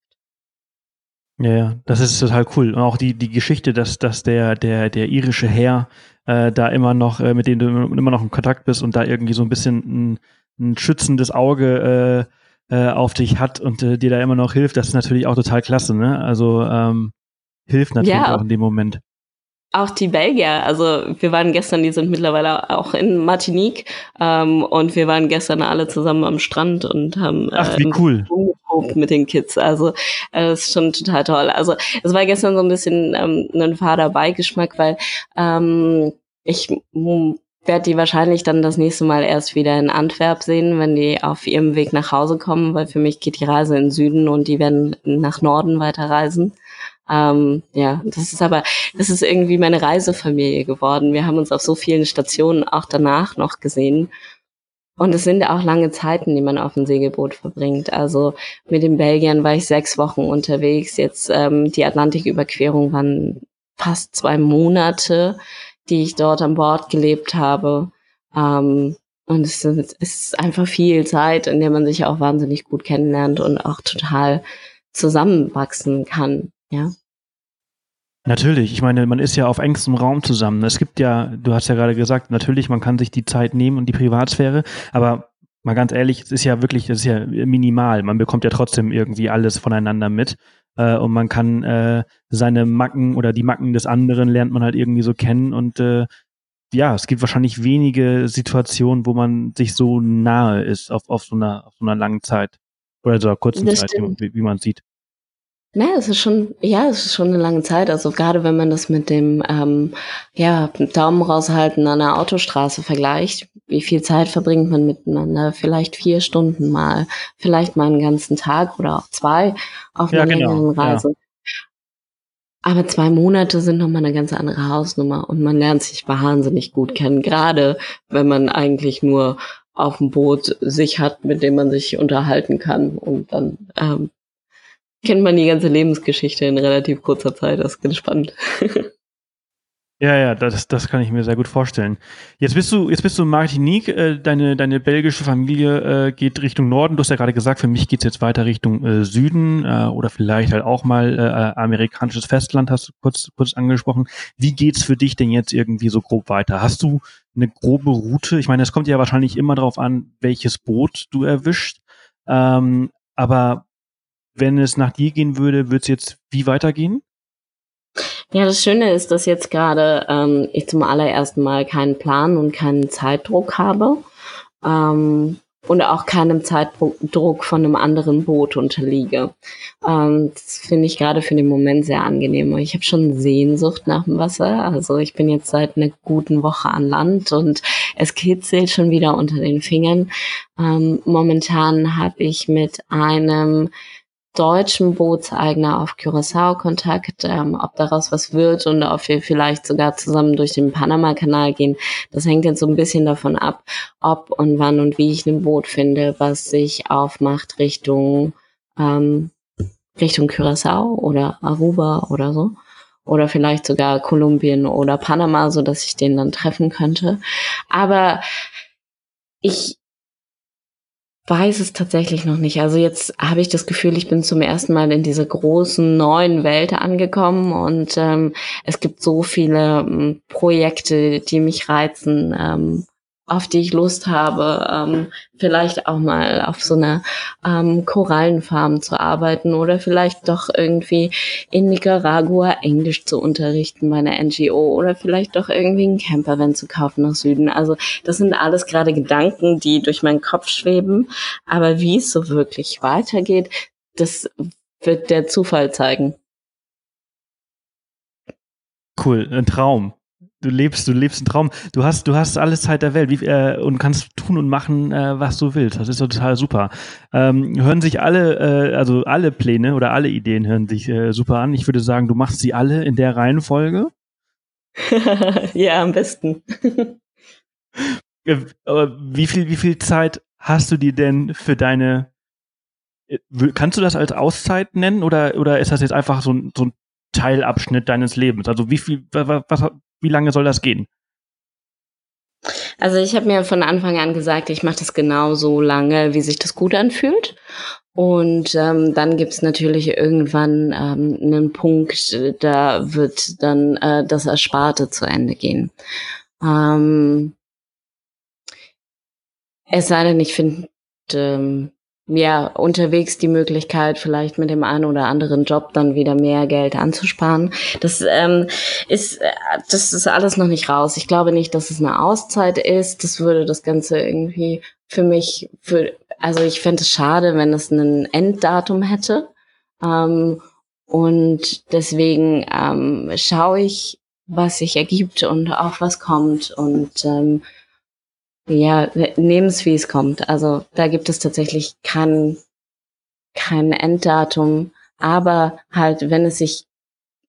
Ja, ja, das ist total cool. Und auch die, die Geschichte, dass, dass der, der, der irische Herr äh, da immer noch, äh, mit dem du immer noch in Kontakt bist und da irgendwie so ein bisschen ein, ein schützendes Auge äh, äh, auf dich hat und äh, dir da immer noch hilft, das ist natürlich auch total klasse, ne? Also ähm, hilft natürlich ja. auch in dem Moment. Auch die Belgier, also wir waren gestern, die sind mittlerweile auch in Martinique ähm, und wir waren gestern alle zusammen am Strand und haben Ach, wie cool. mit den Kids. Also äh, das ist schon total toll. Also es war gestern so ein bisschen ähm, ein fader Beigeschmack, weil ähm, ich werde die wahrscheinlich dann das nächste Mal erst wieder in Antwerp sehen, wenn die auf ihrem Weg nach Hause kommen, weil für mich geht die Reise in den Süden und die werden nach Norden weiterreisen. Ähm, ja, das ist aber, das ist irgendwie meine Reisefamilie geworden. Wir haben uns auf so vielen Stationen auch danach noch gesehen. Und es sind auch lange Zeiten, die man auf dem Segelboot verbringt. Also mit den Belgiern war ich sechs Wochen unterwegs. Jetzt ähm, die Atlantiküberquerung waren fast zwei Monate, die ich dort an Bord gelebt habe. Ähm, und es ist, es ist einfach viel Zeit, in der man sich auch wahnsinnig gut kennenlernt und auch total zusammenwachsen kann. Ja. Natürlich, ich meine, man ist ja auf engstem Raum zusammen. Es gibt ja, du hast ja gerade gesagt, natürlich, man kann sich die Zeit nehmen und die Privatsphäre, aber mal ganz ehrlich, es ist ja wirklich, es ist ja minimal. Man bekommt ja trotzdem irgendwie alles voneinander mit. Äh, und man kann äh, seine Macken oder die Macken des anderen lernt man halt irgendwie so kennen und äh, ja, es gibt wahrscheinlich wenige Situationen, wo man sich so nahe ist auf, auf, so, einer, auf so einer langen Zeit oder so einer kurzen das Zeit, wie, wie man sieht. Ne, es ist schon, ja, es ist schon eine lange Zeit. Also gerade wenn man das mit dem, ähm, ja, Daumen raushalten an der Autostraße vergleicht, wie viel Zeit verbringt man miteinander? Vielleicht vier Stunden mal, vielleicht mal einen ganzen Tag oder auch zwei auf einer ja, genau. längeren Reise. Ja. Aber zwei Monate sind nochmal eine ganz andere Hausnummer und man lernt sich wahnsinnig gut kennen, gerade wenn man eigentlich nur auf dem Boot sich hat, mit dem man sich unterhalten kann und dann ähm, kennt man die ganze Lebensgeschichte in relativ kurzer Zeit. Das ist ganz spannend. Ja, ja, das, das kann ich mir sehr gut vorstellen. Jetzt bist du, jetzt bist du in Martinique, äh, deine, deine belgische Familie äh, geht Richtung Norden. Du hast ja gerade gesagt, für mich geht's jetzt weiter Richtung äh, Süden äh, oder vielleicht halt auch mal äh, amerikanisches Festland, hast du kurz, kurz angesprochen. Wie geht's für dich denn jetzt irgendwie so grob weiter? Hast du eine grobe Route? Ich meine, es kommt ja wahrscheinlich immer darauf an, welches Boot du erwischt. Ähm, aber wenn es nach dir gehen würde, würde es jetzt wie weitergehen? Ja, das Schöne ist, dass jetzt gerade ähm, ich zum allerersten Mal keinen Plan und keinen Zeitdruck habe ähm, und auch keinem Zeitdruck von einem anderen Boot unterliege. Ähm, das finde ich gerade für den Moment sehr angenehm. Ich habe schon Sehnsucht nach dem Wasser. Also ich bin jetzt seit einer guten Woche an Land und es kitzelt schon wieder unter den Fingern. Ähm, momentan habe ich mit einem deutschen Bootseigner auf Curaçao Kontakt, ähm, ob daraus was wird und ob wir vielleicht sogar zusammen durch den Panama-Kanal gehen. Das hängt jetzt so ein bisschen davon ab, ob und wann und wie ich ein Boot finde, was sich aufmacht Richtung, ähm, Richtung Curaçao oder Aruba oder so. Oder vielleicht sogar Kolumbien oder Panama, so dass ich den dann treffen könnte. Aber ich weiß es tatsächlich noch nicht. Also jetzt habe ich das Gefühl, ich bin zum ersten Mal in dieser großen neuen Welt angekommen und ähm, es gibt so viele ähm, Projekte, die mich reizen. Ähm, auf die ich Lust habe, ähm, vielleicht auch mal auf so einer ähm, Korallenfarm zu arbeiten oder vielleicht doch irgendwie in Nicaragua Englisch zu unterrichten bei einer NGO oder vielleicht doch irgendwie einen Campervan zu kaufen nach Süden. Also das sind alles gerade Gedanken, die durch meinen Kopf schweben. Aber wie es so wirklich weitergeht, das wird der Zufall zeigen. Cool, ein Traum du lebst, du lebst einen Traum. Du hast, du hast alles Zeit der Welt wie, äh, und kannst tun und machen, äh, was du willst. Das ist total super. Ähm, hören sich alle, äh, also alle Pläne oder alle Ideen hören sich äh, super an. Ich würde sagen, du machst sie alle in der Reihenfolge. ja, am besten. Äh, wie viel, wie viel Zeit hast du dir denn für deine äh, Kannst du das als Auszeit nennen oder, oder ist das jetzt einfach so ein, so ein Teilabschnitt deines Lebens? Also wie viel, was, was, wie lange soll das gehen? Also ich habe mir von Anfang an gesagt, ich mache das genau so lange, wie sich das gut anfühlt. Und ähm, dann gibt's natürlich irgendwann ähm, einen Punkt, da wird dann äh, das Ersparte zu Ende gehen. Ähm, es sei denn, ich finde ähm, ja, unterwegs die Möglichkeit, vielleicht mit dem einen oder anderen Job dann wieder mehr Geld anzusparen. Das ähm, ist, äh, das ist alles noch nicht raus. Ich glaube nicht, dass es eine Auszeit ist. Das würde das Ganze irgendwie für mich, für, also ich fände es schade, wenn es ein Enddatum hätte. Ähm, und deswegen ähm, schaue ich, was sich ergibt und auch was kommt und ähm, ja, nehmen es, wie es kommt. Also da gibt es tatsächlich kein, kein Enddatum, aber halt, wenn es sich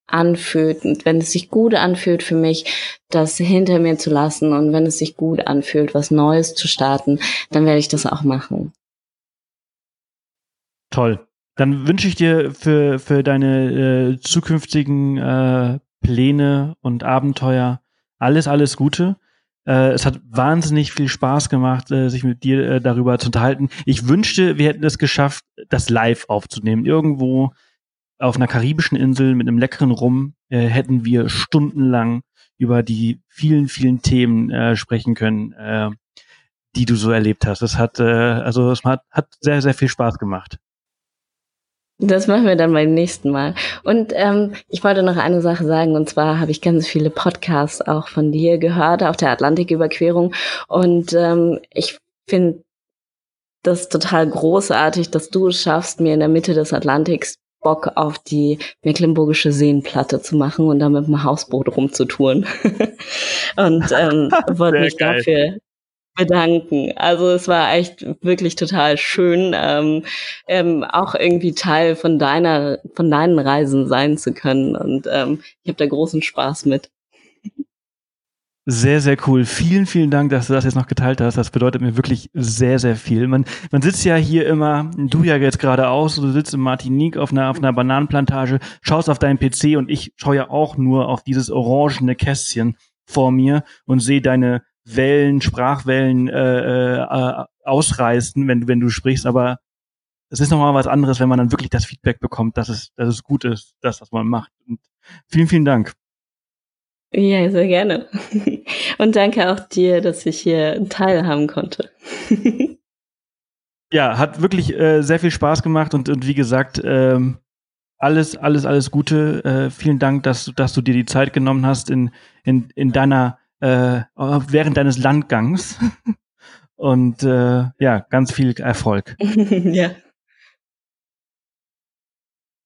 anfühlt und wenn es sich gut anfühlt für mich, das hinter mir zu lassen und wenn es sich gut anfühlt, was Neues zu starten, dann werde ich das auch machen. Toll. Dann wünsche ich dir für, für deine äh, zukünftigen äh, Pläne und Abenteuer alles, alles Gute. Äh, es hat wahnsinnig viel Spaß gemacht, äh, sich mit dir äh, darüber zu unterhalten. Ich wünschte, wir hätten es geschafft, das live aufzunehmen. Irgendwo auf einer karibischen Insel mit einem leckeren Rum hätten wir stundenlang über die vielen, vielen Themen sprechen können, die du so erlebt hast. Es hat, also es hat sehr, sehr viel Spaß gemacht. Das machen wir dann beim nächsten Mal. Und ähm, ich wollte noch eine Sache sagen, und zwar habe ich ganz viele Podcasts auch von dir gehört auf der Atlantiküberquerung. Und ähm, ich finde das total großartig, dass du es schaffst, mir in der Mitte des Atlantiks Bock auf die Mecklenburgische Seenplatte zu machen und da mit dem Hausboot rumzutouren. und ähm, wollte mich geil. dafür bedanken. Also es war echt wirklich total schön, ähm, ähm, auch irgendwie Teil von deiner, von deinen Reisen sein zu können. Und ähm, ich habe da großen Spaß mit. Sehr, sehr cool. Vielen, vielen Dank, dass du das jetzt noch geteilt hast. Das bedeutet mir wirklich sehr, sehr viel. Man, man sitzt ja hier immer, du ja jetzt gerade aus, du sitzt in Martinique auf einer, auf einer Bananenplantage, schaust auf deinen PC und ich schaue ja auch nur auf dieses orangene Kästchen vor mir und sehe deine Wellen, Sprachwellen äh, äh, ausreißen, wenn, wenn du sprichst, aber es ist nochmal was anderes, wenn man dann wirklich das Feedback bekommt, dass es, dass es gut ist, das, was man macht. Und vielen, vielen Dank. Ja, sehr gerne. Und danke auch dir, dass ich hier teilhaben konnte. ja, hat wirklich äh, sehr viel Spaß gemacht und, und wie gesagt, ähm, alles, alles, alles Gute. Äh, vielen Dank, dass, dass du dir die Zeit genommen hast in, in, in deiner äh, während deines Landgangs. Und äh, ja, ganz viel Erfolg. ja.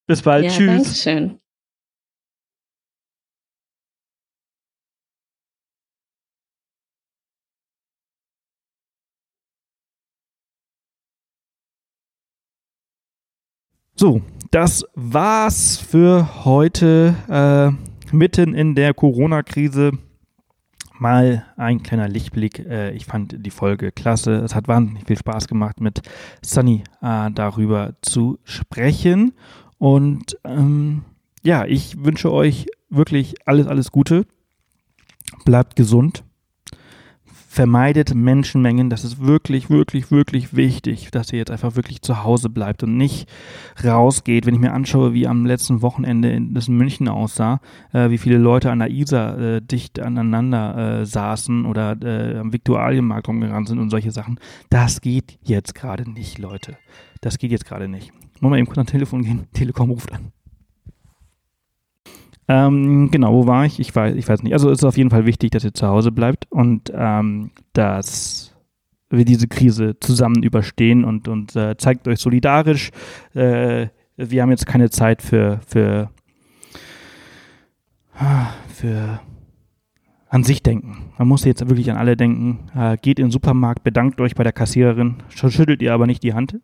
Bis bald. Ja, Tschüss. Dankeschön. So, das war's für heute äh, mitten in der Corona-Krise mal ein kleiner Lichtblick. Äh, ich fand die Folge klasse. Es hat wahnsinnig viel Spaß gemacht, mit Sunny äh, darüber zu sprechen. Und ähm, ja, ich wünsche euch wirklich alles, alles Gute. Bleibt gesund vermeidet Menschenmengen. Das ist wirklich, wirklich, wirklich wichtig, dass ihr jetzt einfach wirklich zu Hause bleibt und nicht rausgeht. Wenn ich mir anschaue, wie am letzten Wochenende in, das München aussah, äh, wie viele Leute an der Isar äh, dicht aneinander äh, saßen oder äh, am Viktualienmarkt rumgerannt sind und solche Sachen, das geht jetzt gerade nicht, Leute. Das geht jetzt gerade nicht. Muss mal eben kurz ans Telefon gehen. Telekom ruft an. Ähm, genau, wo war ich? Ich weiß, ich weiß nicht. Also es ist auf jeden Fall wichtig, dass ihr zu Hause bleibt und ähm, dass wir diese Krise zusammen überstehen und, und äh, zeigt euch solidarisch. Äh, wir haben jetzt keine Zeit für, für, für an sich denken. Man muss jetzt wirklich an alle denken. Äh, geht in den Supermarkt, bedankt euch bei der Kassiererin, schüttelt ihr aber nicht die Hand.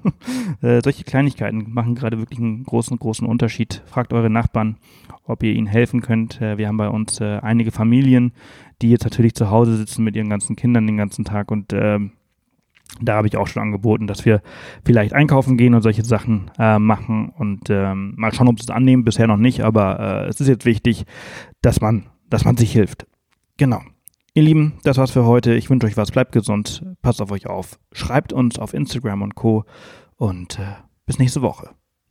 äh, solche Kleinigkeiten machen gerade wirklich einen großen, großen Unterschied. Fragt eure Nachbarn, ob ihr ihnen helfen könnt. Äh, wir haben bei uns äh, einige Familien, die jetzt natürlich zu Hause sitzen mit ihren ganzen Kindern den ganzen Tag und ähm, da habe ich auch schon angeboten, dass wir vielleicht einkaufen gehen und solche Sachen äh, machen und ähm, mal schauen, ob sie es annehmen. Bisher noch nicht, aber äh, es ist jetzt wichtig, dass man dass man sich hilft. Genau. Ihr Lieben, das war's für heute. Ich wünsche euch was. Bleibt gesund. Passt auf euch auf. Schreibt uns auf Instagram und Co. Und äh, bis nächste Woche.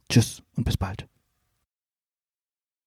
Tschüss und bis bald.